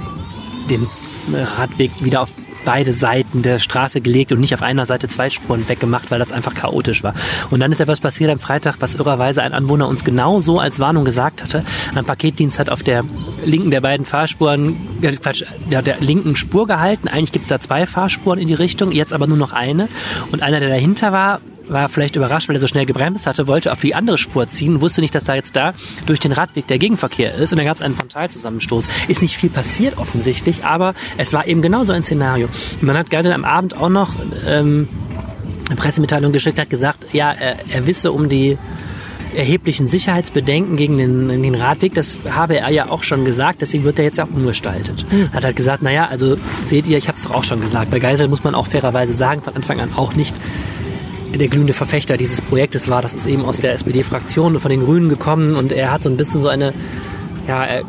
den Radweg wieder auf beide Seiten der Straße gelegt und nicht auf einer Seite zwei Spuren weggemacht, weil das einfach chaotisch war. Und dann ist etwas passiert am Freitag, was irrerweise ein Anwohner uns genau so als Warnung gesagt hatte. Ein Paketdienst hat auf der linken der beiden Fahrspuren, äh, Quatsch, der, der linken Spur gehalten. Eigentlich gibt es da zwei Fahrspuren in die Richtung, jetzt aber nur noch eine. Und einer, der dahinter war, war vielleicht überrascht, weil er so schnell gebremst hatte, wollte auf die andere Spur ziehen, wusste nicht, dass da jetzt da durch den Radweg der Gegenverkehr ist und dann gab es einen Frontalzusammenstoß. Ist nicht viel passiert offensichtlich, aber es war eben genau so ein Szenario. Und man hat Geisel am Abend auch noch ähm, eine Pressemitteilung geschickt, hat gesagt, ja, er, er wisse um die erheblichen Sicherheitsbedenken gegen den, den Radweg, das habe er ja auch schon gesagt, deswegen wird er jetzt auch umgestaltet. Mhm. Hat halt gesagt, naja, also seht ihr, ich habe es doch auch schon gesagt. Bei Geisel muss man auch fairerweise sagen, von Anfang an auch nicht der glühende Verfechter dieses Projektes war. Das ist eben aus der SPD-Fraktion von den Grünen gekommen und er hat so ein bisschen so eine ja, er,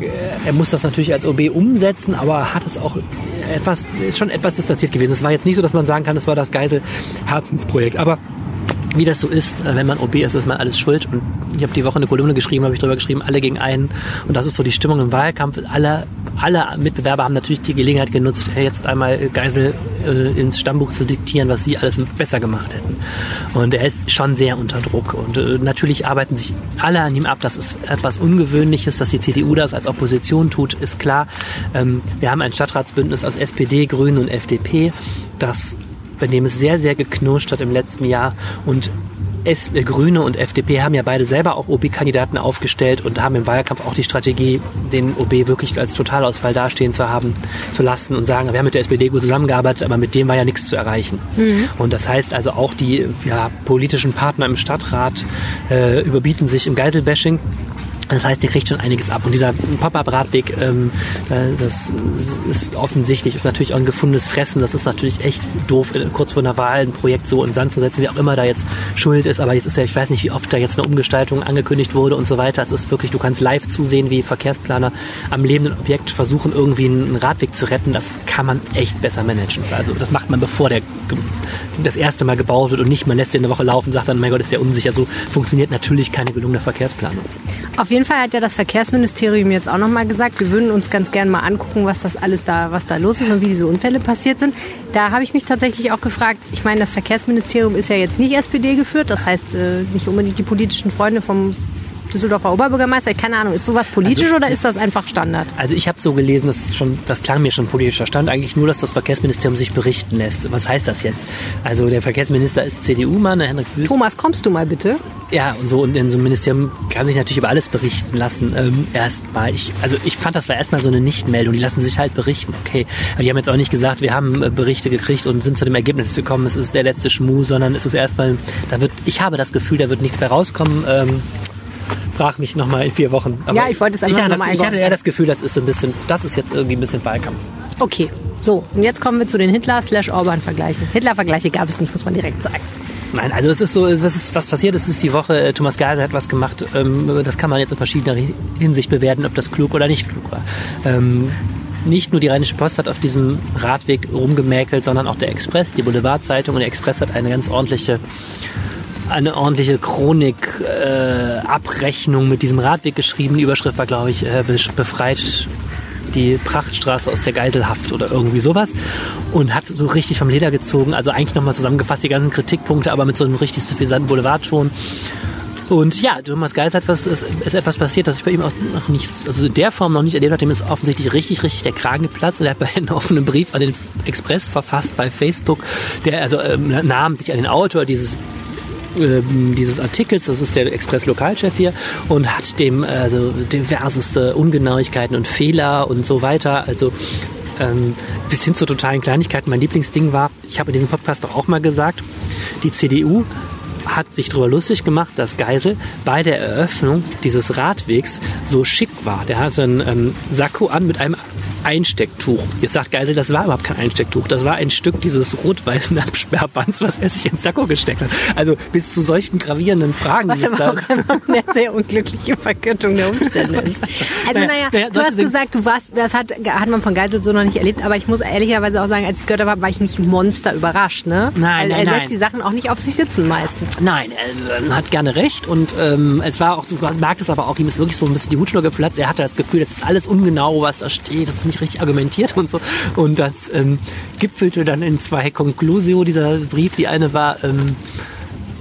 er muss das natürlich als OB umsetzen, aber hat es auch etwas, ist schon etwas distanziert gewesen. Es war jetzt nicht so, dass man sagen kann, es war das Geisel Herzensprojekt, aber wie das so ist, äh, wenn man OB ist, ist man alles schuld. Und ich habe die Woche eine Kolumne geschrieben, habe ich darüber geschrieben, alle gegen einen. Und das ist so die Stimmung im Wahlkampf. Alle, alle Mitbewerber haben natürlich die Gelegenheit genutzt, jetzt einmal Geisel äh, ins Stammbuch zu diktieren, was sie alles besser gemacht hätten. Und er ist schon sehr unter Druck. Und äh, natürlich arbeiten sich alle an ihm ab. Das ist etwas Ungewöhnliches, dass die CDU das als Opposition tut, ist klar. Ähm, wir haben ein Stadtratsbündnis aus SPD, Grünen und FDP, das bei dem es sehr, sehr geknirscht hat im letzten Jahr. Und es, äh, Grüne und FDP haben ja beide selber auch OB-Kandidaten aufgestellt und haben im Wahlkampf auch die Strategie, den OB wirklich als Totalausfall dastehen zu haben, zu lassen und sagen, wir haben mit der SPD gut zusammengearbeitet, aber mit dem war ja nichts zu erreichen. Mhm. Und das heißt also auch die ja, politischen Partner im Stadtrat äh, überbieten sich im Geiselbashing das heißt, der kriegt schon einiges ab. Und dieser Pop-Up-Radweg, ähm, äh, das ist offensichtlich, ist natürlich auch ein gefundenes Fressen. Das ist natürlich echt doof, äh, kurz vor einer Wahl ein Projekt so in Sand zu setzen, wie auch immer da jetzt schuld ist. Aber jetzt ist ja, ich weiß nicht, wie oft da jetzt eine Umgestaltung angekündigt wurde und so weiter. Es ist wirklich, du kannst live zusehen, wie Verkehrsplaner am lebenden Objekt versuchen, irgendwie einen Radweg zu retten. Das kann man echt besser managen. Also das macht man, bevor der das erste Mal gebaut wird und nicht, man lässt den eine Woche laufen, sagt dann, mein Gott, ist der unsicher. So funktioniert natürlich keine gelungene Verkehrsplanung. Auf jeden Fall hat ja das Verkehrsministerium jetzt auch nochmal gesagt, wir würden uns ganz gerne mal angucken, was das alles da, was da los ist und wie diese Unfälle passiert sind. Da habe ich mich tatsächlich auch gefragt, ich meine, das Verkehrsministerium ist ja jetzt nicht SPD geführt, das heißt äh, nicht unbedingt die politischen Freunde vom Düsseldorfer Oberbürgermeister? Keine Ahnung, ist sowas politisch also, oder ist das einfach Standard? Also ich habe so gelesen, das, schon, das klang mir schon politischer Stand, eigentlich nur, dass das Verkehrsministerium sich berichten lässt. Was heißt das jetzt? Also der Verkehrsminister ist CDU-Mann, Henrik Wüst. Thomas, kommst du mal bitte? Ja, und so und in so einem Ministerium kann sich natürlich über alles berichten lassen. Ähm, erstmal, ich, also ich fand, das war erstmal so eine Nichtmeldung. Die lassen sich halt berichten, okay. Aber die haben jetzt auch nicht gesagt, wir haben äh, Berichte gekriegt und sind zu dem Ergebnis gekommen, es ist der letzte Schmuh, sondern es ist erstmal, da wird, ich habe das Gefühl, da wird nichts mehr rauskommen. Ähm, frag mich nochmal in vier Wochen. Aber ja, ich wollte es einfach nochmal Ich hatte eher das Gefühl, das ist ein bisschen, das ist jetzt irgendwie ein bisschen Wahlkampf. Okay, so, und jetzt kommen wir zu den Hitler-Orban-Vergleichen. Hitler-Vergleiche gab es nicht, muss man direkt sagen. Nein, also es ist so, was, ist, was passiert ist, ist die Woche, äh, Thomas Geiser hat was gemacht, ähm, das kann man jetzt in verschiedener Hinsicht bewerten, ob das klug oder nicht klug war. Ähm, nicht nur die Rheinische Post hat auf diesem Radweg rumgemäkelt, sondern auch der Express, die Boulevardzeitung und der Express hat eine ganz ordentliche eine ordentliche Chronik-Abrechnung äh, mit diesem Radweg geschrieben. Die Überschrift war, glaube ich, äh, befreit die Prachtstraße aus der Geiselhaft oder irgendwie sowas und hat so richtig vom Leder gezogen. Also eigentlich nochmal zusammengefasst die ganzen Kritikpunkte, aber mit so einem richtig suffisanten Boulevardton. Und ja, Thomas Geis hat was, ist, ist etwas passiert, das ich bei ihm auch noch nicht, also in der Form noch nicht erlebt habe. Dem ist offensichtlich richtig, richtig der Kragen geplatzt und er hat *laughs* bei einem offenen Brief an den Express verfasst bei Facebook, der also ähm, namentlich an den Autor dieses ähm, dieses Artikels, das ist der Express-Lokalchef hier, und hat dem also diverseste Ungenauigkeiten und Fehler und so weiter. Also ähm, bis hin zu totalen Kleinigkeiten. Mein Lieblingsding war, ich habe in diesem Podcast doch auch mal gesagt, die CDU hat sich darüber lustig gemacht, dass Geisel bei der Eröffnung dieses Radwegs so schick war. Der hatte einen ähm, Sakko an mit einem Einstecktuch. Jetzt sagt Geisel, das war überhaupt kein Einstecktuch. Das war ein Stück dieses rot-weißen Absperrbands, was er sich ins Sakko gesteckt hat. Also bis zu solchen gravierenden Fragen. Was aber auch eine sehr unglückliche Verkürzung der Umstände *laughs* Also naja, naja du hast gesagt, du warst, das hat, hat man von Geisel so noch nicht erlebt, aber ich muss ehrlicherweise auch sagen, als ich gehört habe, war ich nicht monster überrascht. Ne? Nein, nein, er lässt nein. die Sachen auch nicht auf sich sitzen meistens. Nein, er hat gerne recht und ähm, es war auch, du merkst es aber auch, ihm ist wirklich so ein bisschen die Hutschnur geplatzt. Er hatte das Gefühl, das ist alles ungenau, was da steht. Das ist nicht richtig argumentiert und so. Und das ähm, gipfelte dann in zwei Conclusio, dieser Brief. Die eine war, ähm,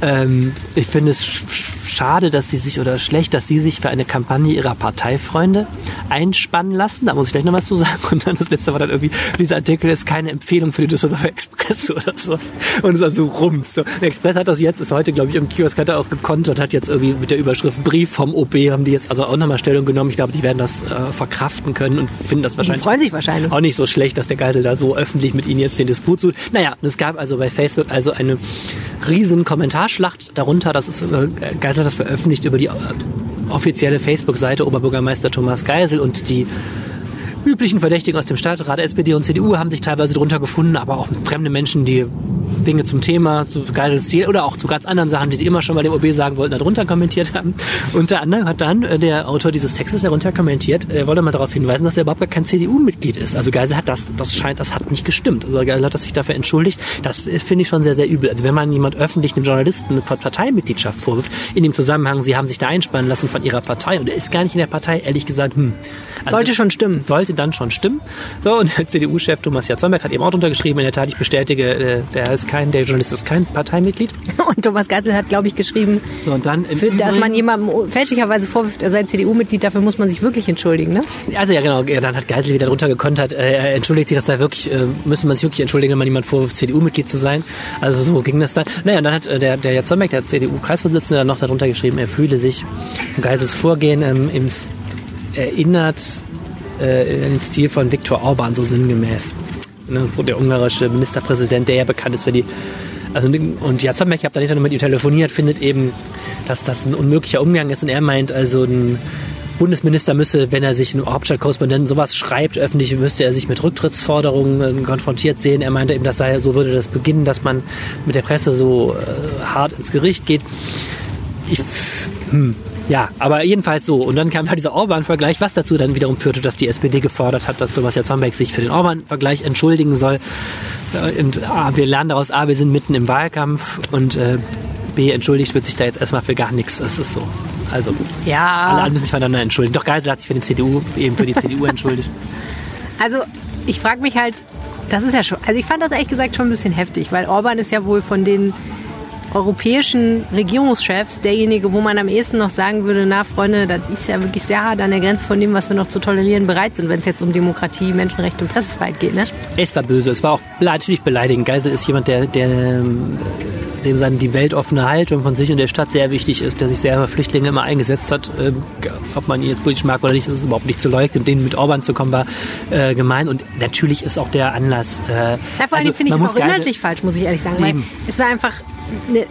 ähm, ich finde es schade, dass sie sich oder schlecht, dass sie sich für eine Kampagne ihrer Parteifreunde einspannen lassen. Da muss ich gleich noch was zu sagen. Und dann das letzte war dann irgendwie, dieser Artikel ist keine Empfehlung für die Düsseldorfer Express oder sowas. Und es war so rums. So. Der Express hat das jetzt, ist heute, glaube ich, im Kiosk hat er auch gekontert, hat jetzt irgendwie mit der Überschrift Brief vom OB, haben die jetzt also auch nochmal Stellung genommen. Ich glaube, die werden das äh, verkraften können und finden das wahrscheinlich, freuen sich wahrscheinlich auch nicht so schlecht, dass der Geisel da so öffentlich mit ihnen jetzt den Disput sucht. Naja, es gab also bei Facebook also eine riesen Kommentarschlacht darunter. Das ist, äh, Geisel hat das veröffentlicht über die äh, offizielle Facebook-Seite Oberbürgermeister Thomas Geisel und die üblichen Verdächtigen aus dem Stadtrat, SPD und CDU, haben sich teilweise drunter gefunden, aber auch fremde Menschen, die Dinge zum Thema, zu Geisels Ziel oder auch zu ganz anderen Sachen, die sie immer schon bei dem OB sagen wollten, darunter kommentiert haben. Unter anderem hat dann äh, der Autor dieses Textes darunter kommentiert, er wollte mal darauf hinweisen, dass er überhaupt gar kein CDU-Mitglied ist. Also Geisel hat das, das scheint, das hat nicht gestimmt. Also Geisel hat sich dafür entschuldigt. Das finde ich schon sehr, sehr übel. Also wenn man jemand öffentlich einem Journalisten eine Parteimitgliedschaft vorwirft, in dem Zusammenhang, sie haben sich da einspannen lassen von ihrer Partei und er ist gar nicht in der Partei, ehrlich gesagt, hm. Also sollte schon stimmen. Sollte dann schon stimmen. So, und der CDU-Chef Thomas Jatzomberg hat eben auch untergeschrieben, in der Tat, ich bestätige, äh, der ist kein, der Journalist ist kein Parteimitglied. *laughs* Und Thomas Geisel hat, glaube ich, geschrieben, so, und dann für, dass man jemandem fälschlicherweise vorwirft, er sei CDU-Mitglied, dafür muss man sich wirklich entschuldigen, ne? Also ja, genau. Dann hat Geisel wieder drunter gekontert, äh, er entschuldigt sich, dass da wirklich, äh, müsste man sich wirklich entschuldigen, wenn man jemand vorwirft, CDU-Mitglied zu sein. Also so ging das dann. Naja, und dann hat äh, der, der Jatzomberg, der CDU-Kreisvorsitzende, dann noch darunter geschrieben, er fühle sich Geisels Vorgehen ähm, im erinnert äh, in den Stil von Viktor Orban, so sinngemäß. Ne, der ungarische Ministerpräsident, der ja bekannt ist für die also, und Jazomek, ich habe dann mit ihm telefoniert, findet eben, dass das ein unmöglicher Umgang ist. Und er meint, also ein Bundesminister müsse, wenn er sich einen Hauptstadtkorrespondenten sowas schreibt, öffentlich, müsste er sich mit Rücktrittsforderungen äh, konfrontiert sehen. Er meinte eben, das sei, so würde das beginnen, dass man mit der Presse so äh, hart ins Gericht geht. Ich, hm, ja, aber jedenfalls so. Und dann kam halt dieser Orban-Vergleich, was dazu dann wiederum führte, dass die SPD gefordert hat, dass Thomas Jatzombeck sich für den Orban-Vergleich entschuldigen soll. Und A, wir lernen daraus, A, wir sind mitten im Wahlkampf und äh, B, entschuldigt wird sich da jetzt erstmal für gar nichts. Das ist so. Also, ja. alle anderen müssen sich voneinander entschuldigen. Doch Geisel hat sich für die CDU, eben für die *laughs* CDU entschuldigt. Also, ich frage mich halt, das ist ja schon, also ich fand das ehrlich gesagt schon ein bisschen heftig, weil Orban ist ja wohl von den europäischen Regierungschefs derjenige, wo man am ehesten noch sagen würde, na Freunde, das ist ja wirklich sehr hart an der Grenze von dem, was wir noch zu tolerieren bereit sind, wenn es jetzt um Demokratie, Menschenrechte und Pressefreiheit geht. Ne? Es war böse, es war auch natürlich beleidigend. Geisel ist jemand, der, der dem seine die weltoffene Haltung von sich und der Stadt sehr wichtig ist, der sich sehr für Flüchtlinge immer eingesetzt hat. Äh, ob man ihn jetzt politisch mag oder nicht, das ist überhaupt nicht zu leugnen. Denen mit Orban zu kommen war äh, gemein und natürlich ist auch der Anlass. Äh, ja, vor allem also, finde ich es auch inhaltlich falsch, muss ich ehrlich sagen, weil es ist einfach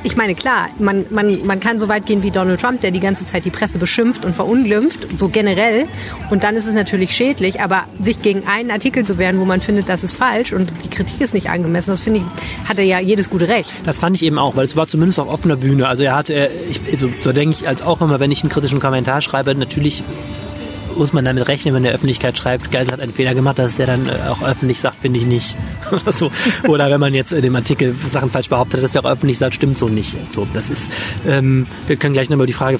ich meine, klar, man, man, man kann so weit gehen wie Donald Trump, der die ganze Zeit die Presse beschimpft und verunglimpft, so generell. Und dann ist es natürlich schädlich, aber sich gegen einen Artikel zu wehren, wo man findet, das ist falsch und die Kritik ist nicht angemessen, das finde ich, hat er ja jedes gute Recht. Das fand ich eben auch, weil es war zumindest auf offener Bühne. Also er hatte, ich, also, so denke ich als auch immer, wenn ich einen kritischen Kommentar schreibe, natürlich muss man damit rechnen, wenn der Öffentlichkeit schreibt, Geisel hat einen Fehler gemacht, dass er dann äh, auch öffentlich sagt, finde ich nicht. *laughs* Oder so. Oder wenn man jetzt in dem Artikel Sachen falsch behauptet, dass der auch öffentlich sagt, stimmt so nicht. So, das ist, ähm, wir können gleich nochmal die Frage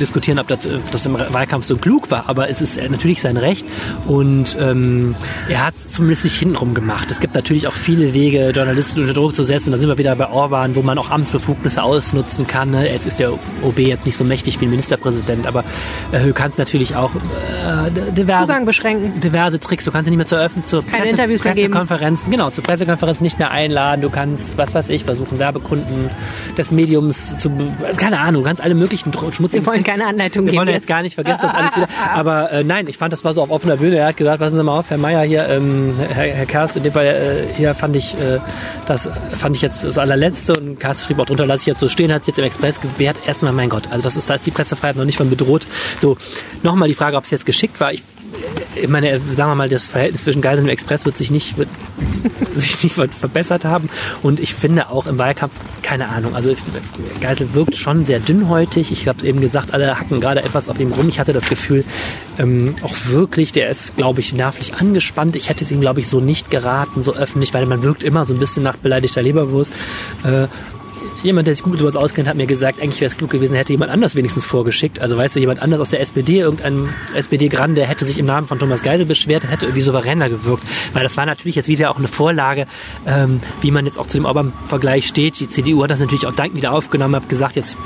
diskutieren, ob das, ob das im Wahlkampf so klug war, aber es ist natürlich sein Recht und ähm, er hat es zumindest nicht hintenrum gemacht. Es gibt natürlich auch viele Wege, Journalisten unter Druck zu setzen. Da sind wir wieder bei Orban, wo man auch Amtsbefugnisse ausnutzen kann. Ne? Jetzt ist der OB jetzt nicht so mächtig wie ein Ministerpräsident, aber äh, du kannst natürlich auch äh, diverse, Zugang beschränken. diverse Tricks. Du kannst dich nicht mehr zur Öffentlichkeit, zur Keine Presse, Interviews Pressekonferenzen, genau, zur Pressekonferenz nicht mehr einladen. Du kannst, was weiß ich, versuchen, Werbekunden des Mediums zu, keine Ahnung, du kannst alle möglichen schmutzigen... Wir wollen keine Anleitung geben. Wir wollen jetzt gar nicht, vergesst das alles wieder. *laughs* Aber äh, nein, ich fand, das war so auf offener Bühne. Er hat gesagt, passen Sie mal auf, Herr Meier hier, ähm, Herr, Herr Kerst, in dem Fall äh, hier fand ich, äh, das fand ich jetzt das allerletzte und Kerst schrieb auch drunter, lasse ich jetzt so stehen, hat es jetzt im Express gewährt. Erstmal, mein Gott, also das ist, da ist die Pressefreiheit noch nicht von bedroht. So, nochmal die Frage, ob es jetzt geschickt war. Ich, ich meine, sagen wir mal, das Verhältnis zwischen Geisel und Express wird sich nicht, wird *laughs* sich nicht verbessert haben. Und ich finde auch im Wahlkampf, keine Ahnung, also Geisel wirkt schon sehr dünnhäutig. Ich habe es eben gesagt, alle hacken gerade etwas auf ihm rum. Ich hatte das Gefühl, ähm, auch wirklich, der ist, glaube ich, nervlich angespannt. Ich hätte es ihm, glaube ich, so nicht geraten, so öffentlich, weil man wirkt immer so ein bisschen nach beleidigter Leberwurst. Äh, jemand, der sich gut mit sowas auskennt, hat mir gesagt, eigentlich wäre es klug gewesen, hätte jemand anders wenigstens vorgeschickt. Also weißt du, jemand anders aus der SPD, irgendein SPD-Grande, hätte sich im Namen von Thomas Geisel beschwert, hätte irgendwie souveräner gewirkt. Weil das war natürlich jetzt wieder auch eine Vorlage, ähm, wie man jetzt auch zu dem Orban-Vergleich steht. Die CDU hat das natürlich auch dankend wieder aufgenommen, hat gesagt, jetzt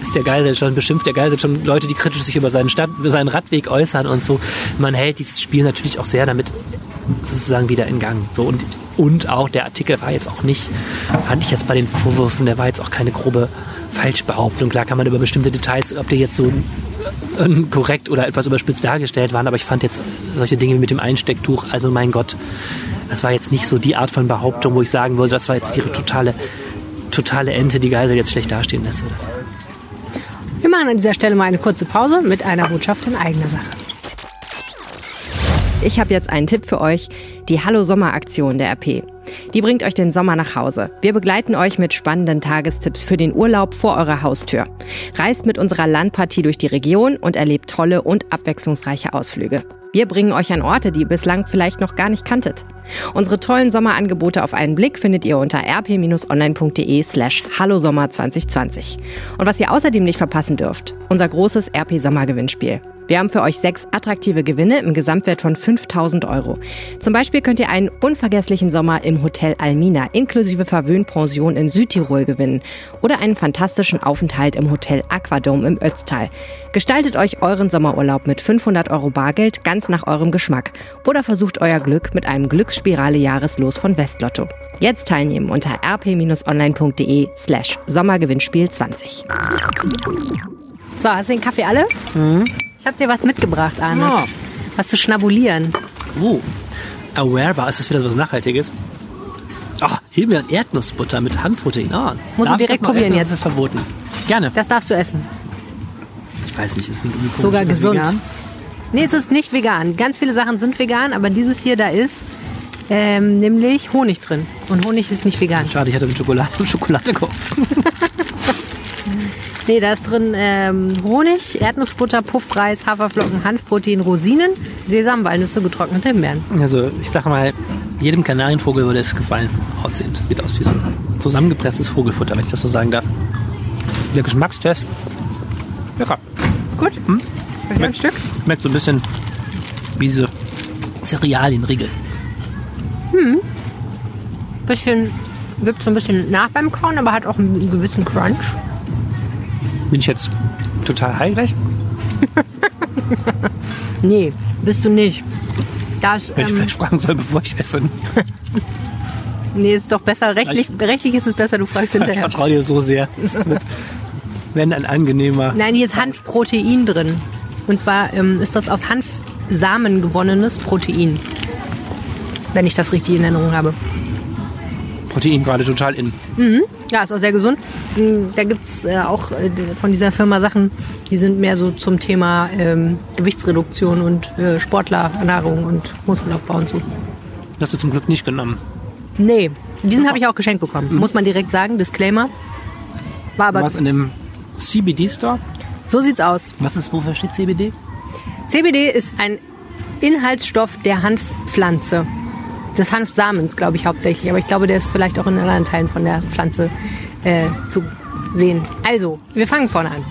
ist der Geisel schon, beschimpft der Geisel schon Leute, die kritisch sich über seinen, Stadt, über seinen Radweg äußern und so. Man hält dieses Spiel natürlich auch sehr damit sozusagen wieder in Gang. So und, und auch der Artikel war jetzt auch nicht, fand ich jetzt bei den Vorwürfen, der war jetzt auch keine grobe Falschbehauptung. Klar kann man über bestimmte Details, ob die jetzt so äh, korrekt oder etwas überspitzt dargestellt waren, aber ich fand jetzt solche Dinge mit dem Einstecktuch, also mein Gott, das war jetzt nicht so die Art von Behauptung, wo ich sagen würde, das war jetzt ihre totale, totale Ente, die Geisel jetzt schlecht dastehen lässt. Oder so. Wir machen an dieser Stelle mal eine kurze Pause mit einer Botschaft in eigener Sache. Ich habe jetzt einen Tipp für euch, die Hallo Sommer Aktion der RP. Die bringt euch den Sommer nach Hause. Wir begleiten euch mit spannenden Tagestipps für den Urlaub vor eurer Haustür. Reist mit unserer Landpartie durch die Region und erlebt tolle und abwechslungsreiche Ausflüge. Wir bringen euch an Orte, die ihr bislang vielleicht noch gar nicht kanntet. Unsere tollen Sommerangebote auf einen Blick findet ihr unter rp-online.de slash hallosommer 2020. Und was ihr außerdem nicht verpassen dürft, unser großes RP Sommergewinnspiel. Wir haben für euch sechs attraktive Gewinne im Gesamtwert von 5000 Euro. Zum Beispiel könnt ihr einen unvergesslichen Sommer im Hotel Almina inklusive Verwöhnpension in Südtirol gewinnen oder einen fantastischen Aufenthalt im Hotel Aquadome im Ötztal. Gestaltet euch euren Sommerurlaub mit 500 Euro Bargeld ganz nach eurem Geschmack oder versucht euer Glück mit einem Glücksspirale Jahreslos von Westlotto. Jetzt teilnehmen unter rp-online.de slash Sommergewinnspiel 20. So, hast du den Kaffee alle? Ich habe dir was mitgebracht, Arne. Ah. Was zu schnabulieren. Oh, Awarebar, ist das wieder was Nachhaltiges? Ah, Himbeer- und Erdnussbutter mit Handprotein. Ah, Musst du direkt probieren essen? jetzt. Das ist verboten. Gerne. Das darfst du essen. Ich weiß nicht, ist irgendwie komisch. Sogar Ist gesund. vegan? Nee, es ist nicht vegan. Ganz viele Sachen sind vegan, aber dieses hier, da ist ähm, nämlich Honig drin. Und Honig ist nicht vegan. Schade, ich hatte mit Schokolade, mit *laughs* Schokolade gehofft. *laughs* Nee, da ist drin ähm, Honig, Erdnussbutter, Puffreis, Haferflocken, Hanfprotein, Rosinen, Sesam, Walnüsse, getrocknete Himbeeren. Also, ich sag mal, jedem Kanarienvogel würde es gefallen aussehen. Das sieht aus wie so ein zusammengepresstes Vogelfutter, wenn ich das so sagen darf. Der Geschmackstest. Lecker. Gut. Hm? ein Stück? Schmeckt so ein bisschen wie diese Cerealienriegel. Bisschen, gibt so ein bisschen nach beim Kauen, aber hat auch einen gewissen Crunch. Bin ich jetzt total gleich? *laughs* Nee, bist du nicht. Das, Wenn ich ähm, vielleicht fragen soll, bevor ich esse. *laughs* nee, ist doch besser. Rechtlich, rechtlich ist es besser, du fragst Ich hinterher. vertraue dir so sehr. *laughs* Das wird, wenn ein angenehmer. Nein, hier ist Hanfprotein drin. Und zwar ähm, ist das aus Hanfsamen gewonnenes Protein. Wenn ich das richtig in Erinnerung habe. Protein gerade total in. Ja, ist auch sehr gesund. Mm, Da gibt es äh, auch äh, von dieser Firma Sachen, die sind mehr so zum Thema ähm, Gewichtsreduktion und äh, Sportlerernährung und Muskelaufbau und so. Hast du zum Glück nicht genommen. Nee, diesen habe ich auch geschenkt bekommen. Muss man direkt sagen, Disclaimer. War aber, Was in dem CBD-Store? so sieht's aus. Was ist, wofür steht CBD? CBD ist ein Inhaltsstoff der Hanfpflanze. Des Hanfsamens, glaube ich, hauptsächlich. Aber ich glaube, der ist vielleicht auch in anderen Teilen von der Pflanze äh, zu sehen. Also, wir fangen vorne an.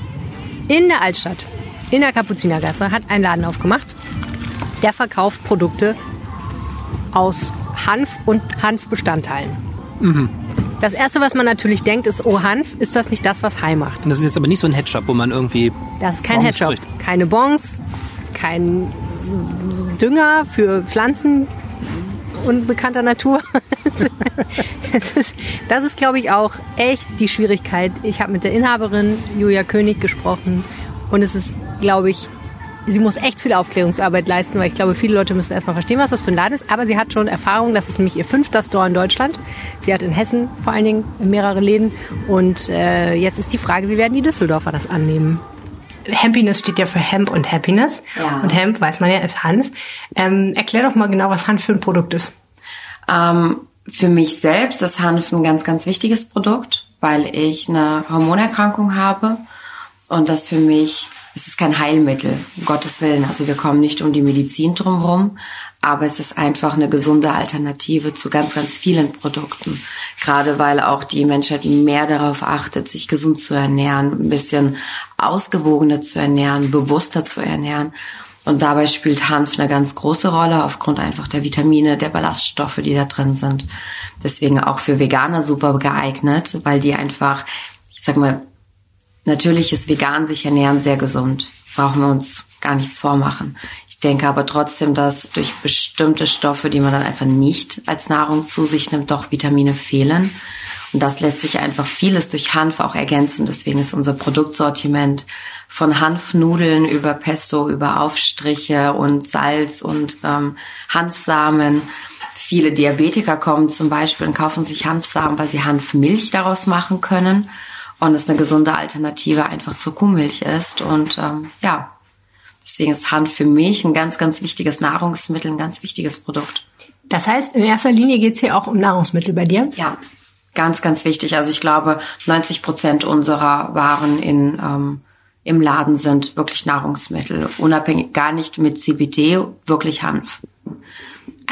In der Altstadt, in der Kapuzinergasse, hat ein Laden aufgemacht. Der verkauft Produkte aus Hanf und Hanfbestandteilen. Das erste, was man natürlich denkt, ist, oh Hanf, ist das nicht das, was Hai macht? Das ist jetzt aber nicht so ein Headshop, wo man irgendwie. Das ist kein Headshop, keine Bons, kein Dünger für Pflanzen unbekannter Natur. *laughs* Es ist, das ist, glaube ich, auch echt die Schwierigkeit. Ich habe mit der Inhaberin Julia König gesprochen und es ist, glaube ich, sie muss echt viel Aufklärungsarbeit leisten, weil ich glaube, viele Leute müssen erstmal verstehen, was das für ein Laden ist. Aber sie hat schon Erfahrung, das ist nämlich ihr fünfter Store in Deutschland. Sie hat in Hessen vor allen Dingen mehrere Läden und äh, jetzt ist die Frage, wie werden die Düsseldorfer das annehmen? Happiness steht ja für Hemp und Happiness. Ja. Und Hemp, weiß man ja, ist Hanf. Ähm, erklär doch mal genau, was Hanf für ein Produkt ist. Ähm, für mich selbst ist Hanf ein ganz, ganz wichtiges Produkt, weil ich eine Hormonerkrankung habe und das für mich, es ist kein Heilmittel, um Gottes Willen. Also wir kommen nicht um die Medizin drumherum, aber es ist einfach eine gesunde Alternative zu ganz, ganz vielen Produkten. Gerade weil auch die Menschheit mehr darauf achtet, sich gesund zu ernähren, ein bisschen ausgewogener zu ernähren, bewusster zu ernähren. Und dabei spielt Hanf eine ganz große Rolle aufgrund einfach der Vitamine, der Ballaststoffe, die da drin sind. Deswegen auch für Veganer super geeignet, weil die einfach, ich sag mal, natürlich ist vegan sich ernähren sehr gesund. Brauchen wir uns gar nichts vormachen. Ich denke aber trotzdem, dass durch bestimmte Stoffe, die man dann einfach nicht als Nahrung zu sich nimmt, doch Vitamine fehlen. Und das lässt sich einfach vieles durch Hanf auch ergänzen. Deswegen ist unser Produktsortiment von Hanfnudeln über Pesto, über Aufstriche und Salz und ähm, Hanfsamen. Viele Diabetiker kommen zum Beispiel und kaufen sich Hanfsamen, weil sie Hanfmilch daraus machen können und es eine gesunde Alternative einfach zur Kuhmilch ist. Und ähm, ja, Deswegen ist Hanf für mich ein ganz, ganz wichtiges Nahrungsmittel, ein ganz wichtiges Produkt. Das heißt, in erster Linie geht es hier auch um Nahrungsmittel bei dir? Ja, ganz, ganz wichtig. Also ich glaube, 90 Prozent unserer Waren in, ähm, im Laden sind wirklich Nahrungsmittel, unabhängig, gar nicht mit CBD, wirklich Hanf.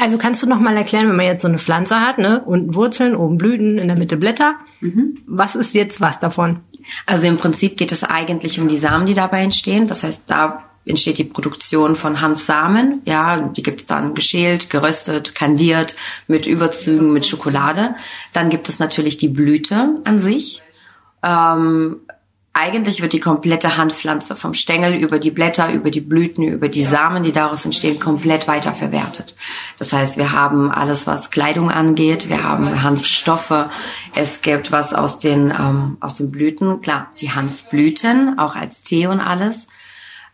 Also kannst du noch mal erklären, wenn man jetzt so eine Pflanze hat, ne, unten Wurzeln, oben Blüten, in der Mitte Blätter, mhm. was ist jetzt was davon? Also im Prinzip geht es eigentlich um die Samen, die dabei entstehen. Das heißt, da entsteht die Produktion von Hanfsamen. Ja, die gibt's dann geschält, geröstet, kandiert, mit Überzügen, mit Schokolade. Dann gibt es natürlich die Blüte an sich. Ähm, eigentlich wird die komplette Handpflanze vom Stängel über die Blätter, über die Blüten, über die Samen, die daraus entstehen, komplett weiterverwertet. Das heißt, wir haben alles, was Kleidung angeht, wir haben Hanfstoffe, es gibt was aus den, ähm, aus den Blüten, klar, die Hanfblüten, auch als Tee und alles.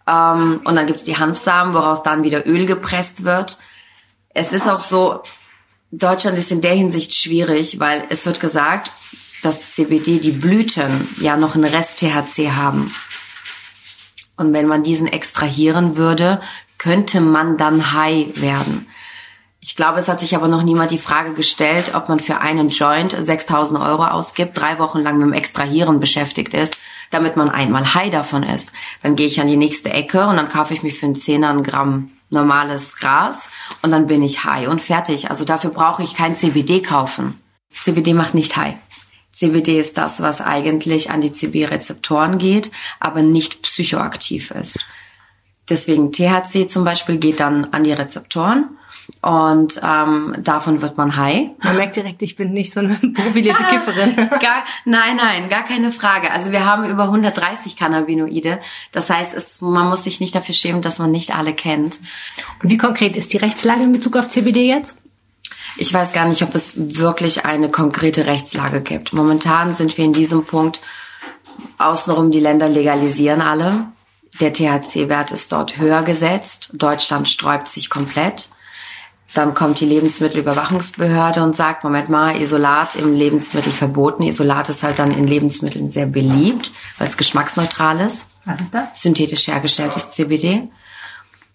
Ähm, und dann gibt's die Hanfsamen, woraus dann wieder Öl gepresst wird. Es ist auch so, Deutschland ist in der Hinsicht schwierig, weil es wird gesagt, dass CBD, die Blüten, ja noch einen Rest THC haben. Und wenn man diesen extrahieren würde, könnte man dann high werden. Ich glaube, es hat sich aber noch niemand die Frage gestellt, ob man für einen Joint 6000 Euro ausgibt, drei Wochen lang mit dem Extrahieren beschäftigt ist, damit man einmal high davon ist. Dann gehe ich an die nächste Ecke und dann kaufe ich mich für einen Zehner ein Gramm normales Gras und dann bin ich high und fertig. Also dafür brauche ich kein CBD kaufen. CBD macht nicht high. CBD ist das, was eigentlich an die CB-Rezeptoren geht, aber nicht psychoaktiv ist. Deswegen THC zum Beispiel geht dann an die Rezeptoren und ähm, davon wird man high. Man merkt direkt, ich bin nicht so eine *laughs* profilierte Kifferin. *laughs* gar, nein, nein, gar keine Frage. Also wir haben über 130 Cannabinoide. Das heißt, es, man muss sich nicht dafür schämen, dass man nicht alle kennt. Und wie konkret ist die Rechtslage in Bezug auf CBD jetzt? Ich weiß gar nicht, ob es wirklich eine konkrete Rechtslage gibt. Momentan sind wir in diesem Punkt außenrum, die Länder legalisieren alle. Der THC-Wert ist dort höher gesetzt. Deutschland sträubt sich komplett. Dann kommt die Lebensmittelüberwachungsbehörde und sagt, Moment mal, Isolat im Lebensmittel verboten. Isolat ist halt dann in Lebensmitteln sehr beliebt, weil es geschmacksneutral ist. Was ist das? Synthetisch hergestelltes CBD.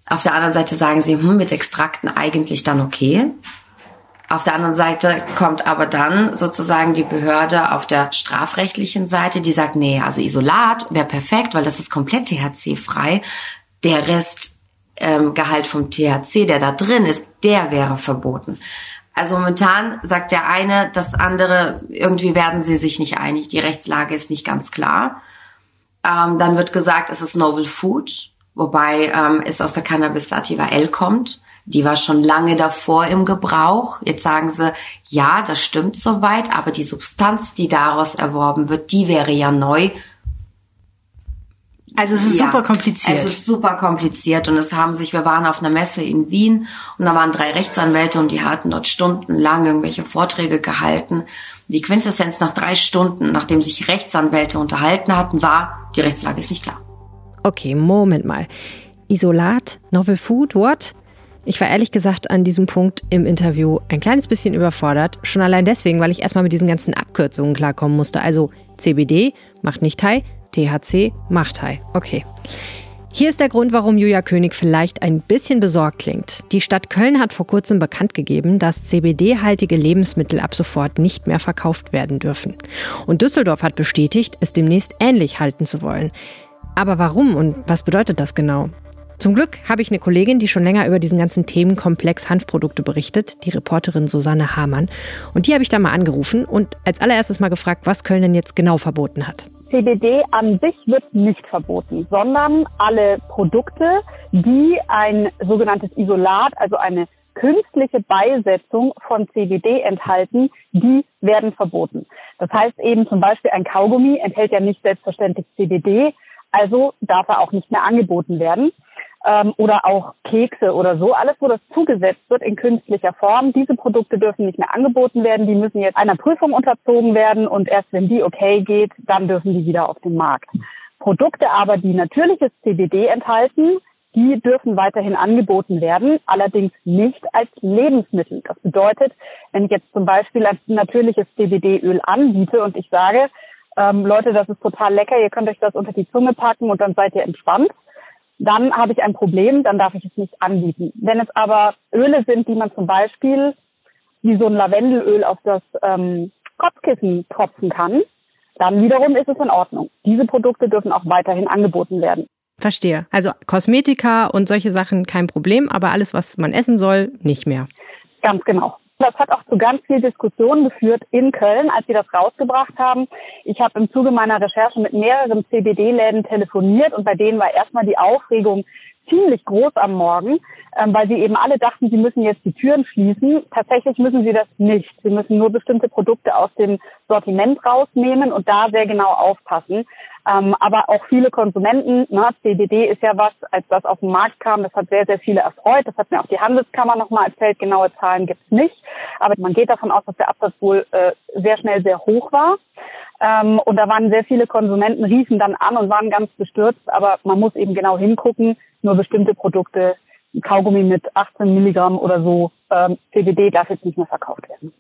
Auf der anderen Seite sagen sie, hm, mit Extrakten eigentlich dann okay. Auf der anderen Seite kommt aber dann sozusagen die Behörde auf der strafrechtlichen Seite, die sagt, nee, also Isolat wäre perfekt, weil das ist komplett THC-frei. Der Restgehalt ähm, vom THC, der da drin ist, der wäre verboten. Also momentan sagt der eine, das andere, irgendwie werden sie sich nicht einig. Die Rechtslage ist nicht ganz klar. Ähm, dann wird gesagt, es ist Novel Food, wobei ähm, es aus der Cannabis Sativa L kommt. Die war schon lange davor im Gebrauch. Jetzt sagen sie, ja, das stimmt soweit, aber die Substanz, die daraus erworben wird, die wäre ja neu. Also es ist ja, super kompliziert. Es ist super kompliziert und es haben sich, wir waren auf einer Messe in Wien und da waren drei Rechtsanwälte und die hatten dort stundenlang irgendwelche Vorträge gehalten. Die Quintessenz nach drei Stunden, nachdem sich Rechtsanwälte unterhalten hatten, war, die Rechtslage ist nicht klar. Okay, Moment mal. Isolat, Novel Food, what? Ich war ehrlich gesagt an diesem Punkt im Interview ein kleines bisschen überfordert. Schon allein deswegen, weil ich erstmal mit diesen ganzen Abkürzungen klarkommen musste. Also CBD macht nicht High, THC macht High. Okay. Hier ist der Grund, warum Julia König vielleicht ein bisschen besorgt klingt. Die Stadt Köln hat vor kurzem bekannt gegeben, dass CBD-haltige Lebensmittel ab sofort nicht mehr verkauft werden dürfen. Und Düsseldorf hat bestätigt, es demnächst ähnlich halten zu wollen. Aber warum und was bedeutet das genau? Zum Glück habe ich eine Kollegin, die schon länger über diesen ganzen Themenkomplex Hanfprodukte berichtet, die Reporterin Susanne Hamann. Und die habe ich da mal angerufen und als allererstes mal gefragt, was Köln denn jetzt genau verboten hat. CBD an sich wird nicht verboten, sondern alle Produkte, die ein sogenanntes Isolat, also eine künstliche Beisetzung von CBD enthalten, die werden verboten. Das heißt eben zum Beispiel ein Kaugummi enthält ja nicht selbstverständlich CBD, also darf er auch nicht mehr angeboten werden ähm, oder auch Kekse oder so. Alles, wo das zugesetzt wird in künstlicher Form. Diese Produkte dürfen nicht mehr angeboten werden. Die müssen jetzt einer Prüfung unterzogen werden und erst wenn die okay geht, dann dürfen die wieder auf den Markt. Produkte aber, die natürliches CBD enthalten, die dürfen weiterhin angeboten werden, allerdings nicht als Lebensmittel. Das bedeutet, wenn ich jetzt zum Beispiel ein natürliches CBD-Öl anbiete und ich sage, ähm, Leute, das ist total lecker, ihr könnt euch das unter die Zunge packen und dann seid ihr entspannt, dann habe ich ein Problem, dann darf ich es nicht anbieten. Wenn es aber Öle sind, die man zum Beispiel wie so ein Lavendelöl auf das ähm, Kopfkissen tropfen kann, dann wiederum ist es in Ordnung. Diese Produkte dürfen auch weiterhin angeboten werden. Verstehe. Also Kosmetika und solche Sachen kein Problem, aber alles, was man essen soll, nicht mehr. Ganz genau. Das hat auch zu ganz viel Diskussion geführt in Köln, als sie das rausgebracht haben. Ich habe im Zuge meiner Recherche mit mehreren CBD-Läden telefoniert und bei denen war erstmal die Aufregung ziemlich groß am Morgen, ähm, weil sie eben alle dachten, sie müssen jetzt die Türen schließen. Tatsächlich müssen sie das nicht. Sie müssen nur bestimmte Produkte aus dem Sortiment rausnehmen und da sehr genau aufpassen. Ähm, aber auch viele Konsumenten, ne, CBD ist ja was, als das auf den Markt kam, das hat sehr, sehr viele erfreut. Das hat mir auch die Handelskammer nochmal erzählt. Genaue Zahlen gibt es nicht. Aber man geht davon aus, dass der Absatz wohl äh, sehr schnell sehr hoch war. Ähm, und da waren sehr viele Konsumenten, riefen dann an und waren ganz bestürzt. Aber man muss eben genau hingucken, nur bestimmte Produkte, Kaugummi mit 18 Milligramm oder so, ähm, CBD darf jetzt nicht mehr verkauft werden.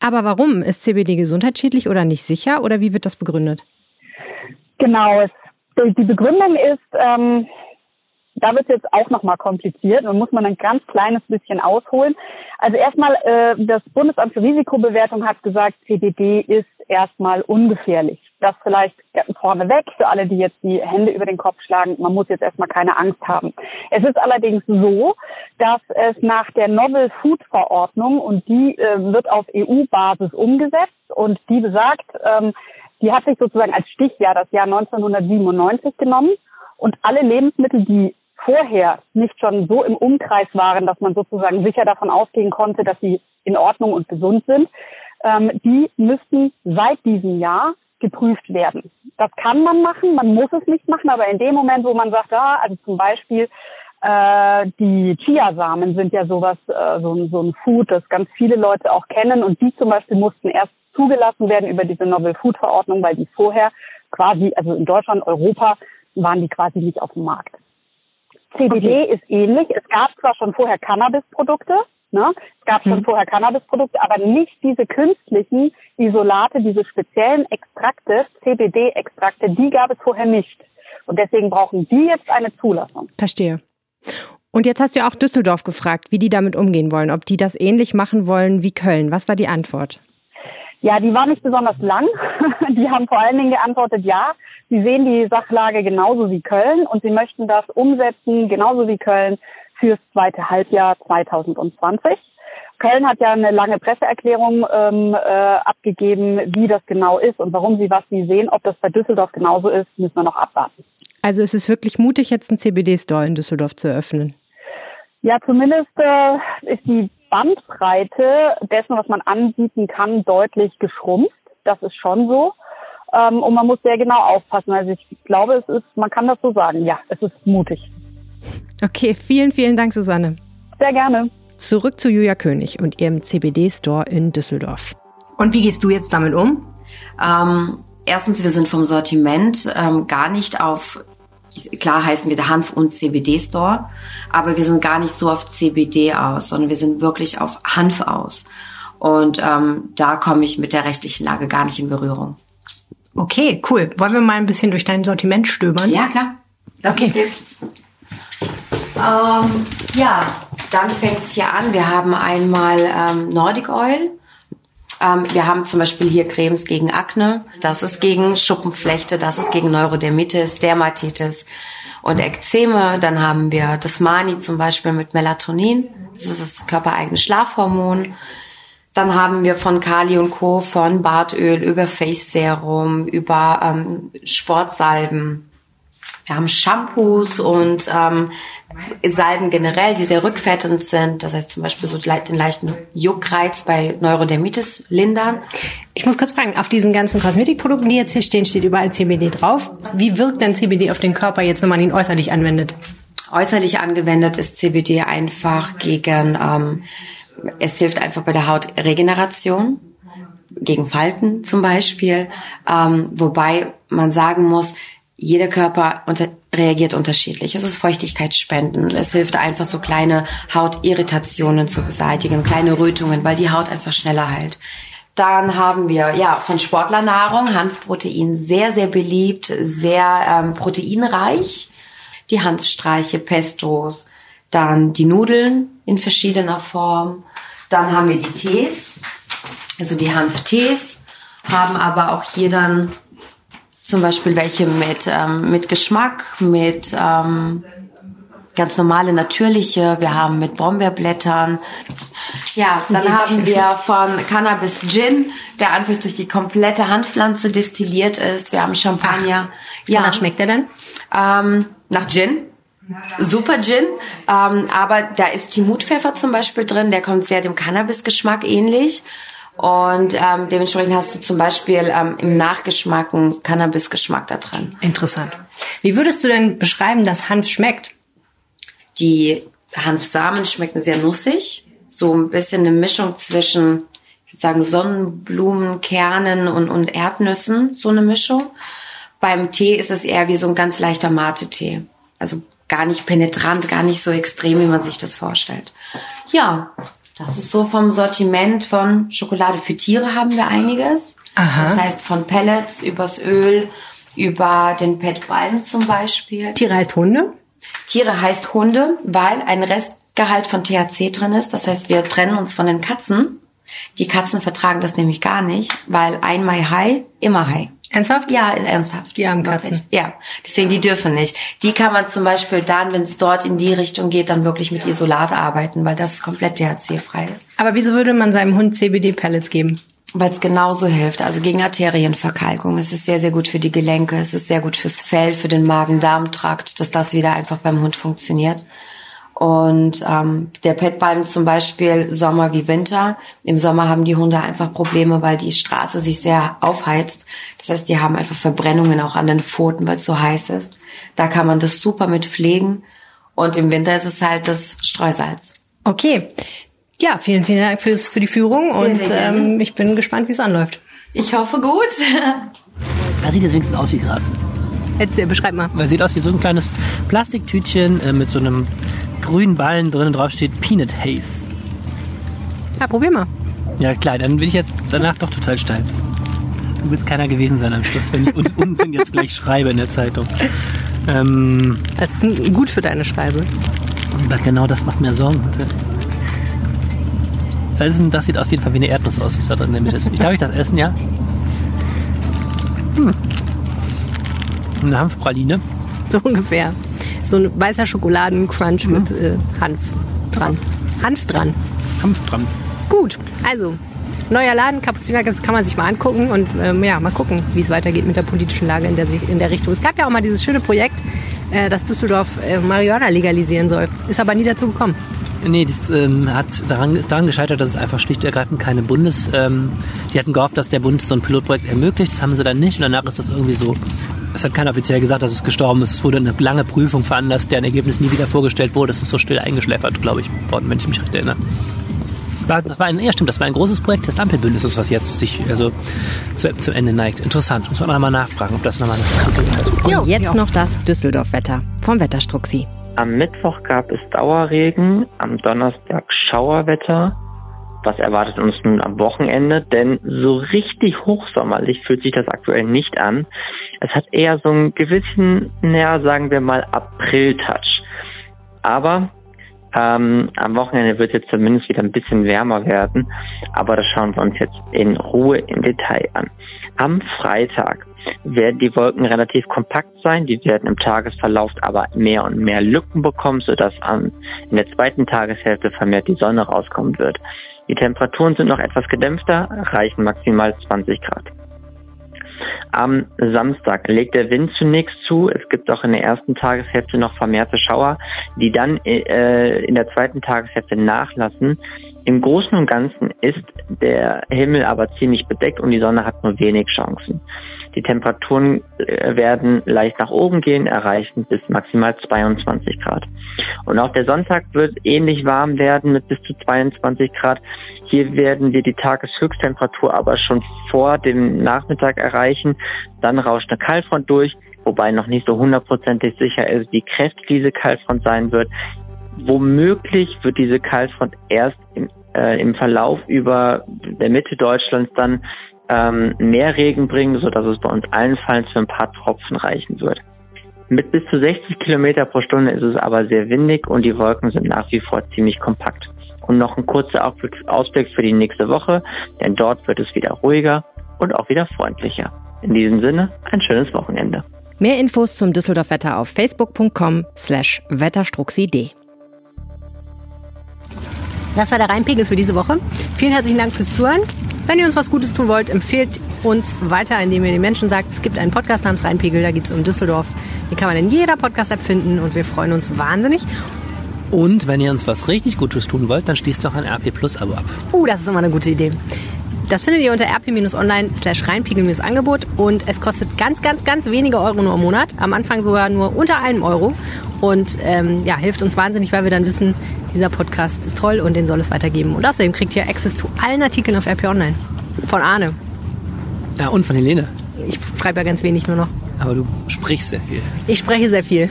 Aber warum? Ist CBD gesundheitsschädlich oder nicht sicher oder wie wird das begründet? Genau, die Begründung ist, ähm, da wird es jetzt auch nochmal kompliziert und muss man ein ganz kleines bisschen ausholen. Also erstmal, äh, das Bundesamt für Risikobewertung hat gesagt, CBD ist erstmal ungefährlich. Das vielleicht vorneweg für alle, die jetzt die Hände über den Kopf schlagen. Man muss jetzt erstmal keine Angst haben. Es ist allerdings so, dass es nach der Novel Food Verordnung und die äh, wird auf EU-Basis umgesetzt und die besagt, ähm, die hat sich sozusagen als Stichjahr das Jahr 1997 genommen und alle Lebensmittel, die vorher nicht schon so im Umkreis waren, dass man sozusagen sicher davon ausgehen konnte, dass sie in Ordnung und gesund sind, ähm, die müssten seit diesem Jahr geprüft werden. Das kann man machen, man muss es nicht machen, aber in dem Moment, wo man sagt, ah, also zum Beispiel äh, die Chiasamen sind ja sowas, äh, so, so ein Food, das ganz viele Leute auch kennen und die zum Beispiel mussten erst zugelassen werden über diese Novel Food Verordnung, weil die vorher quasi, also in Deutschland, Europa, waren die quasi nicht auf dem Markt. CBD okay. ist ähnlich. Es gab zwar schon vorher Cannabis-Produkte, ne? es gab schon hm. vorher Cannabis-Produkte, aber nicht diese künstlichen Isolate, diese speziellen Extrakte, CBD-Extrakte, die gab es vorher nicht. Und deswegen brauchen die jetzt eine Zulassung. Verstehe. Und jetzt hast du auch Düsseldorf gefragt, wie die damit umgehen wollen, ob die das ähnlich machen wollen wie Köln. Was war die Antwort? Ja, die war nicht besonders lang. *laughs* Die haben vor allen Dingen geantwortet, ja, sie sehen die Sachlage genauso wie Köln und sie möchten das umsetzen, genauso wie Köln, fürs zweite Halbjahr 2020. Köln hat ja eine lange Presseerklärung ähm, äh, abgegeben, wie das genau ist und warum sie was sie sehen. Ob das bei Düsseldorf genauso ist, müssen wir noch abwarten. Also ist es wirklich mutig, jetzt einen CBD-Store in Düsseldorf zu eröffnen? Ja, zumindest äh, ist die Bandbreite dessen, was man anbieten kann, deutlich geschrumpft. Das ist schon so. Ähm, und man muss sehr genau aufpassen. Also ich glaube, es ist, man kann das so sagen. Ja, es ist mutig. Okay, vielen, vielen Dank, Susanne. Sehr gerne. Zurück zu Julia König und ihrem CBD-Store in Düsseldorf. Und wie gehst du jetzt damit um? Ähm, erstens, wir sind vom Sortiment ähm, gar nicht auf klar heißen wir der Hanf- und CBD-Store, aber wir sind gar nicht so auf CBD aus, sondern wir sind wirklich auf Hanf aus. Und ähm, da komme ich mit der rechtlichen Lage gar nicht in Berührung. Okay, cool. Wollen wir mal ein bisschen durch dein Sortiment stöbern? Ja, klar. Das okay. Ähm, ja, dann fängt es hier an. Wir haben einmal ähm, Nordic Oil. Ähm, wir haben zum Beispiel hier Cremes gegen Akne, das ist gegen Schuppenflechte, das ist gegen Neurodermitis, Dermatitis und Ekzeme. Dann haben wir das Mani zum Beispiel mit Melatonin, das ist das körpereigene Schlafhormon. Dann haben wir von Kali und Co. von Bartöl über Face Serum, über ähm, Sportsalben wir haben Shampoos und ähm, Salben generell, die sehr rückfettend sind. Das heißt zum Beispiel so den leichten Juckreiz bei Neurodermitis lindern. Ich muss kurz fragen, auf diesen ganzen Kosmetikprodukten, die jetzt hier stehen, steht überall CBD drauf. Wie wirkt denn CBD auf den Körper jetzt, wenn man ihn äußerlich anwendet? Äußerlich angewendet ist CBD einfach gegen, ähm, es hilft einfach bei der Hautregeneration gegen Falten zum Beispiel, ähm, wobei man sagen muss, jeder Körper unter, reagiert unterschiedlich. Es ist Feuchtigkeitsspenden. Es hilft einfach so kleine Hautirritationen zu beseitigen, kleine Rötungen, weil die Haut einfach schneller heilt. Dann haben wir ja von Sportlernahrung Hanfprotein sehr sehr beliebt, sehr ähm, proteinreich. die Hanfstreiche, Pestos, dann die Nudeln in verschiedener Form. Dann haben wir die Tees, also die Hanftees, haben aber auch hier dann zum Beispiel welche mit, ähm, mit Geschmack, mit ähm, ganz normale, natürliche. Wir haben mit Brombeerblättern. Ja, dann *laughs* haben wir von Cannabis Gin, der einfach durch die komplette Handpflanze destilliert ist. Wir haben Champagner. Ach. Ja. Wonach schmeckt der denn? Ähm, nach Gin. Super Gin, ähm, aber da ist Timutpfeffer zum Beispiel drin, der kommt sehr dem Cannabis-Geschmack ähnlich. Und ähm, dementsprechend hast du zum Beispiel ähm, im Nachgeschmack einen Cannabis-Geschmack da drin. Interessant. Wie würdest du denn beschreiben, dass Hanf schmeckt? Die Hanfsamen schmecken sehr nussig. So ein bisschen eine Mischung zwischen, ich würde sagen, Sonnenblumen, Kernen und, und Erdnüssen. So eine Mischung. Beim Tee ist es eher wie so ein ganz leichter Mate-Tee. Also gar nicht penetrant, gar nicht so extrem, wie man sich das vorstellt. Ja, das ist so vom Sortiment von Schokolade für Tiere haben wir einiges. Aha. Das heißt von Pellets übers Öl, über den Pet Balm zum Beispiel. Tiere heißt Hunde? Tiere heißt Hunde, weil ein Restgehalt von THC drin ist. Das heißt, wir trennen uns von den Katzen. Die Katzen vertragen das nämlich gar nicht, weil einmal high, immer high. Ernsthaft? Ja, ernsthaft. Die haben Katzen. Ja, deswegen die dürfen nicht. Die kann man zum Beispiel dann, wenn es dort in die Richtung geht, dann wirklich mit Isolat arbeiten, weil das komplett THC-frei ist. Aber wieso würde man seinem Hund CBD-Pellets geben? Weil es genauso hilft, also gegen Arterienverkalkung. Es ist sehr, sehr gut für die Gelenke, es ist sehr gut fürs Fell, für den Magen-Darm-Trakt, dass das wieder einfach beim Hund funktioniert. Und ähm, der Petbalm zum Beispiel Sommer wie Winter. Im Sommer haben die Hunde einfach Probleme, weil die Straße sich sehr aufheizt. Das heißt, die haben einfach Verbrennungen auch an den Pfoten, weil es so heiß ist. Da kann man das super mit pflegen. Und im Winter ist es halt das Streusalz. Okay. Ja, vielen, vielen Dank fürs, für die Führung Sehr, und sehr ähm, ich bin gespannt, wie es anläuft. Ich hoffe gut. *laughs* Da sieht es wenigstens aus wie Gras. Erzähl, beschreib mal. Weil sieht aus wie so ein kleines Plastiktütchen äh, mit so einem grünen Ballen drin und drauf steht Peanut Haze. Ja, probier mal. Ja klar, dann bin ich jetzt danach doch total steil. Dann wird es keiner gewesen sein am Schluss, wenn ich Un- *laughs* Unsinn jetzt gleich schreibe in der Zeitung. Ähm, Das ist gut für deine Schreibe. das, genau das macht mir Sorgen. Das, ist das sieht auf jeden Fall wie eine Erdnuss aus, was da drin in der Mitte ist. Darf ich das essen, ja? Hm. Eine Hanfpraline. So ungefähr. So ein weißer Schokoladencrunch mit äh, Hanf dran. Hanf dran. Hanf dran. Gut, also neuer Laden, Kapuziner, das kann man sich mal angucken und ähm, ja, mal gucken, wie es weitergeht mit der politischen Lage in der, Sich- in der Richtung. Es gab ja auch mal dieses schöne Projekt, äh, dass Düsseldorf äh, Marihuana legalisieren soll. Ist aber nie dazu gekommen. Nee, das ähm, hat daran, ist daran gescheitert, dass es einfach schlicht und ergreifend keine Bundes... Ähm, die hatten gehofft, dass der Bund so ein Pilotprojekt ermöglicht. Das haben sie dann nicht. Und danach ist das irgendwie so... Es hat keiner offiziell gesagt, dass es gestorben ist. Es wurde eine lange Prüfung veranlasst, deren Ergebnis nie wieder vorgestellt wurde. Es ist so still eingeschläfert, glaube ich, worden, wenn ich mich recht erinnere. Das war ein, ja, stimmt, das war ein großes Projekt des Ampelbündnisses, was jetzt sich also zu, zum Ende neigt. Interessant. Muss man nochmal nachfragen, ob das nochmal eine. Jo, Und jetzt noch das Düsseldorf-Wetter vom Wetterstruxi. Am Mittwoch gab es Dauerregen, am Donnerstag Schauerwetter. Was erwartet uns nun am Wochenende? Denn so richtig hochsommerlich fühlt sich das aktuell nicht an. Es hat eher so einen gewissen, naja, sagen wir mal, April-Touch. Aber ähm, am Wochenende wird jetzt zumindest wieder ein bisschen wärmer werden. Aber das schauen wir uns jetzt in Ruhe im Detail an. Am Freitag werden die Wolken relativ kompakt sein. Die werden im Tagesverlauf aber mehr und mehr Lücken bekommen, sodass an, in der zweiten Tageshälfte vermehrt die Sonne rauskommen wird. Die Temperaturen sind noch etwas gedämpfter, reichen maximal 20 Grad. Am Samstag legt der Wind zunächst zu. Es gibt auch in der ersten Tageshälfte noch vermehrte Schauer, die dann äh, in der zweiten Tageshälfte nachlassen. Im Großen und Ganzen ist der Himmel aber ziemlich bedeckt und die Sonne hat nur wenig Chancen. Die Temperaturen äh, werden leicht nach oben gehen, erreichen bis maximal 22 Grad. Und auch der Sonntag wird ähnlich warm werden mit bis zu 22 Grad. Hier werden wir die Tageshöchsttemperatur aber schon vor dem Nachmittag erreichen. Dann rauscht eine Kaltfront durch, wobei noch nicht so hundertprozentig sicher ist, wie kräftig diese Kaltfront sein wird. Womöglich wird diese Kaltfront erst im, äh, im Verlauf über der Mitte Deutschlands dann ähm, mehr Regen bringen, so dass es bei uns allenfalls für ein paar Tropfen reichen wird. Mit bis zu 60 Kilometer pro Stunde ist es aber sehr windig und die Wolken sind nach wie vor ziemlich kompakt. Und noch ein kurzer Ausblick für die nächste Woche, denn dort wird es wieder ruhiger und auch wieder freundlicher. In diesem Sinne, ein schönes Wochenende. Mehr Infos zum Düsseldorf Wetter auf facebook.com slash wetterstruxidee. Das war der Rheinpegel für diese Woche. Vielen herzlichen Dank fürs Zuhören. Wenn ihr uns was Gutes tun wollt, empfehlt uns weiter, indem ihr den Menschen sagt, es gibt einen Podcast namens Rheinpegel, da geht es um Düsseldorf. Den kann man in jeder Podcast-App finden und wir freuen uns wahnsinnig. Und wenn ihr uns was richtig Gutes tun wollt, dann schließt doch ein RP Plus Abo ab. Uh, das ist immer eine gute Idee. Das findet ihr unter rp-online slash reinpegel-angebot und es kostet ganz, ganz, ganz wenige Euro nur im Monat. Am Anfang sogar nur unter einem Euro und ähm, ja, hilft uns wahnsinnig, weil wir dann wissen, dieser Podcast ist toll und den soll es weitergeben. Und außerdem kriegt ihr Access zu allen Artikeln auf RP Online. Von Arne. Ja, und von Helene. Ich schreibe ja ganz wenig nur noch. Aber du sprichst sehr viel. Ich spreche sehr viel.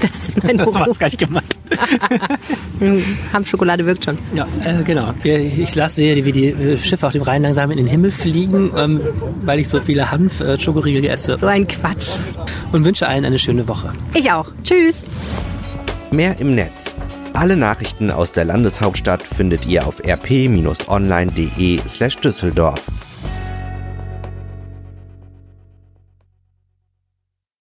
Das ist mein *laughs* Beruf. Das gar nicht gemeint. *laughs* Hanfschokolade wirkt schon. Ja, äh, genau. Ich lasse sehe, wie die äh, Schiffe auf dem Rhein langsam in den Himmel fliegen, ähm, weil ich so viele Hanf-Schokoriegel esse. So ein Quatsch. Und wünsche allen eine schöne Woche. Ich auch. Tschüss. Mehr im Netz. Alle Nachrichten aus der Landeshauptstadt findet ihr auf rp-online.de slash Düsseldorf.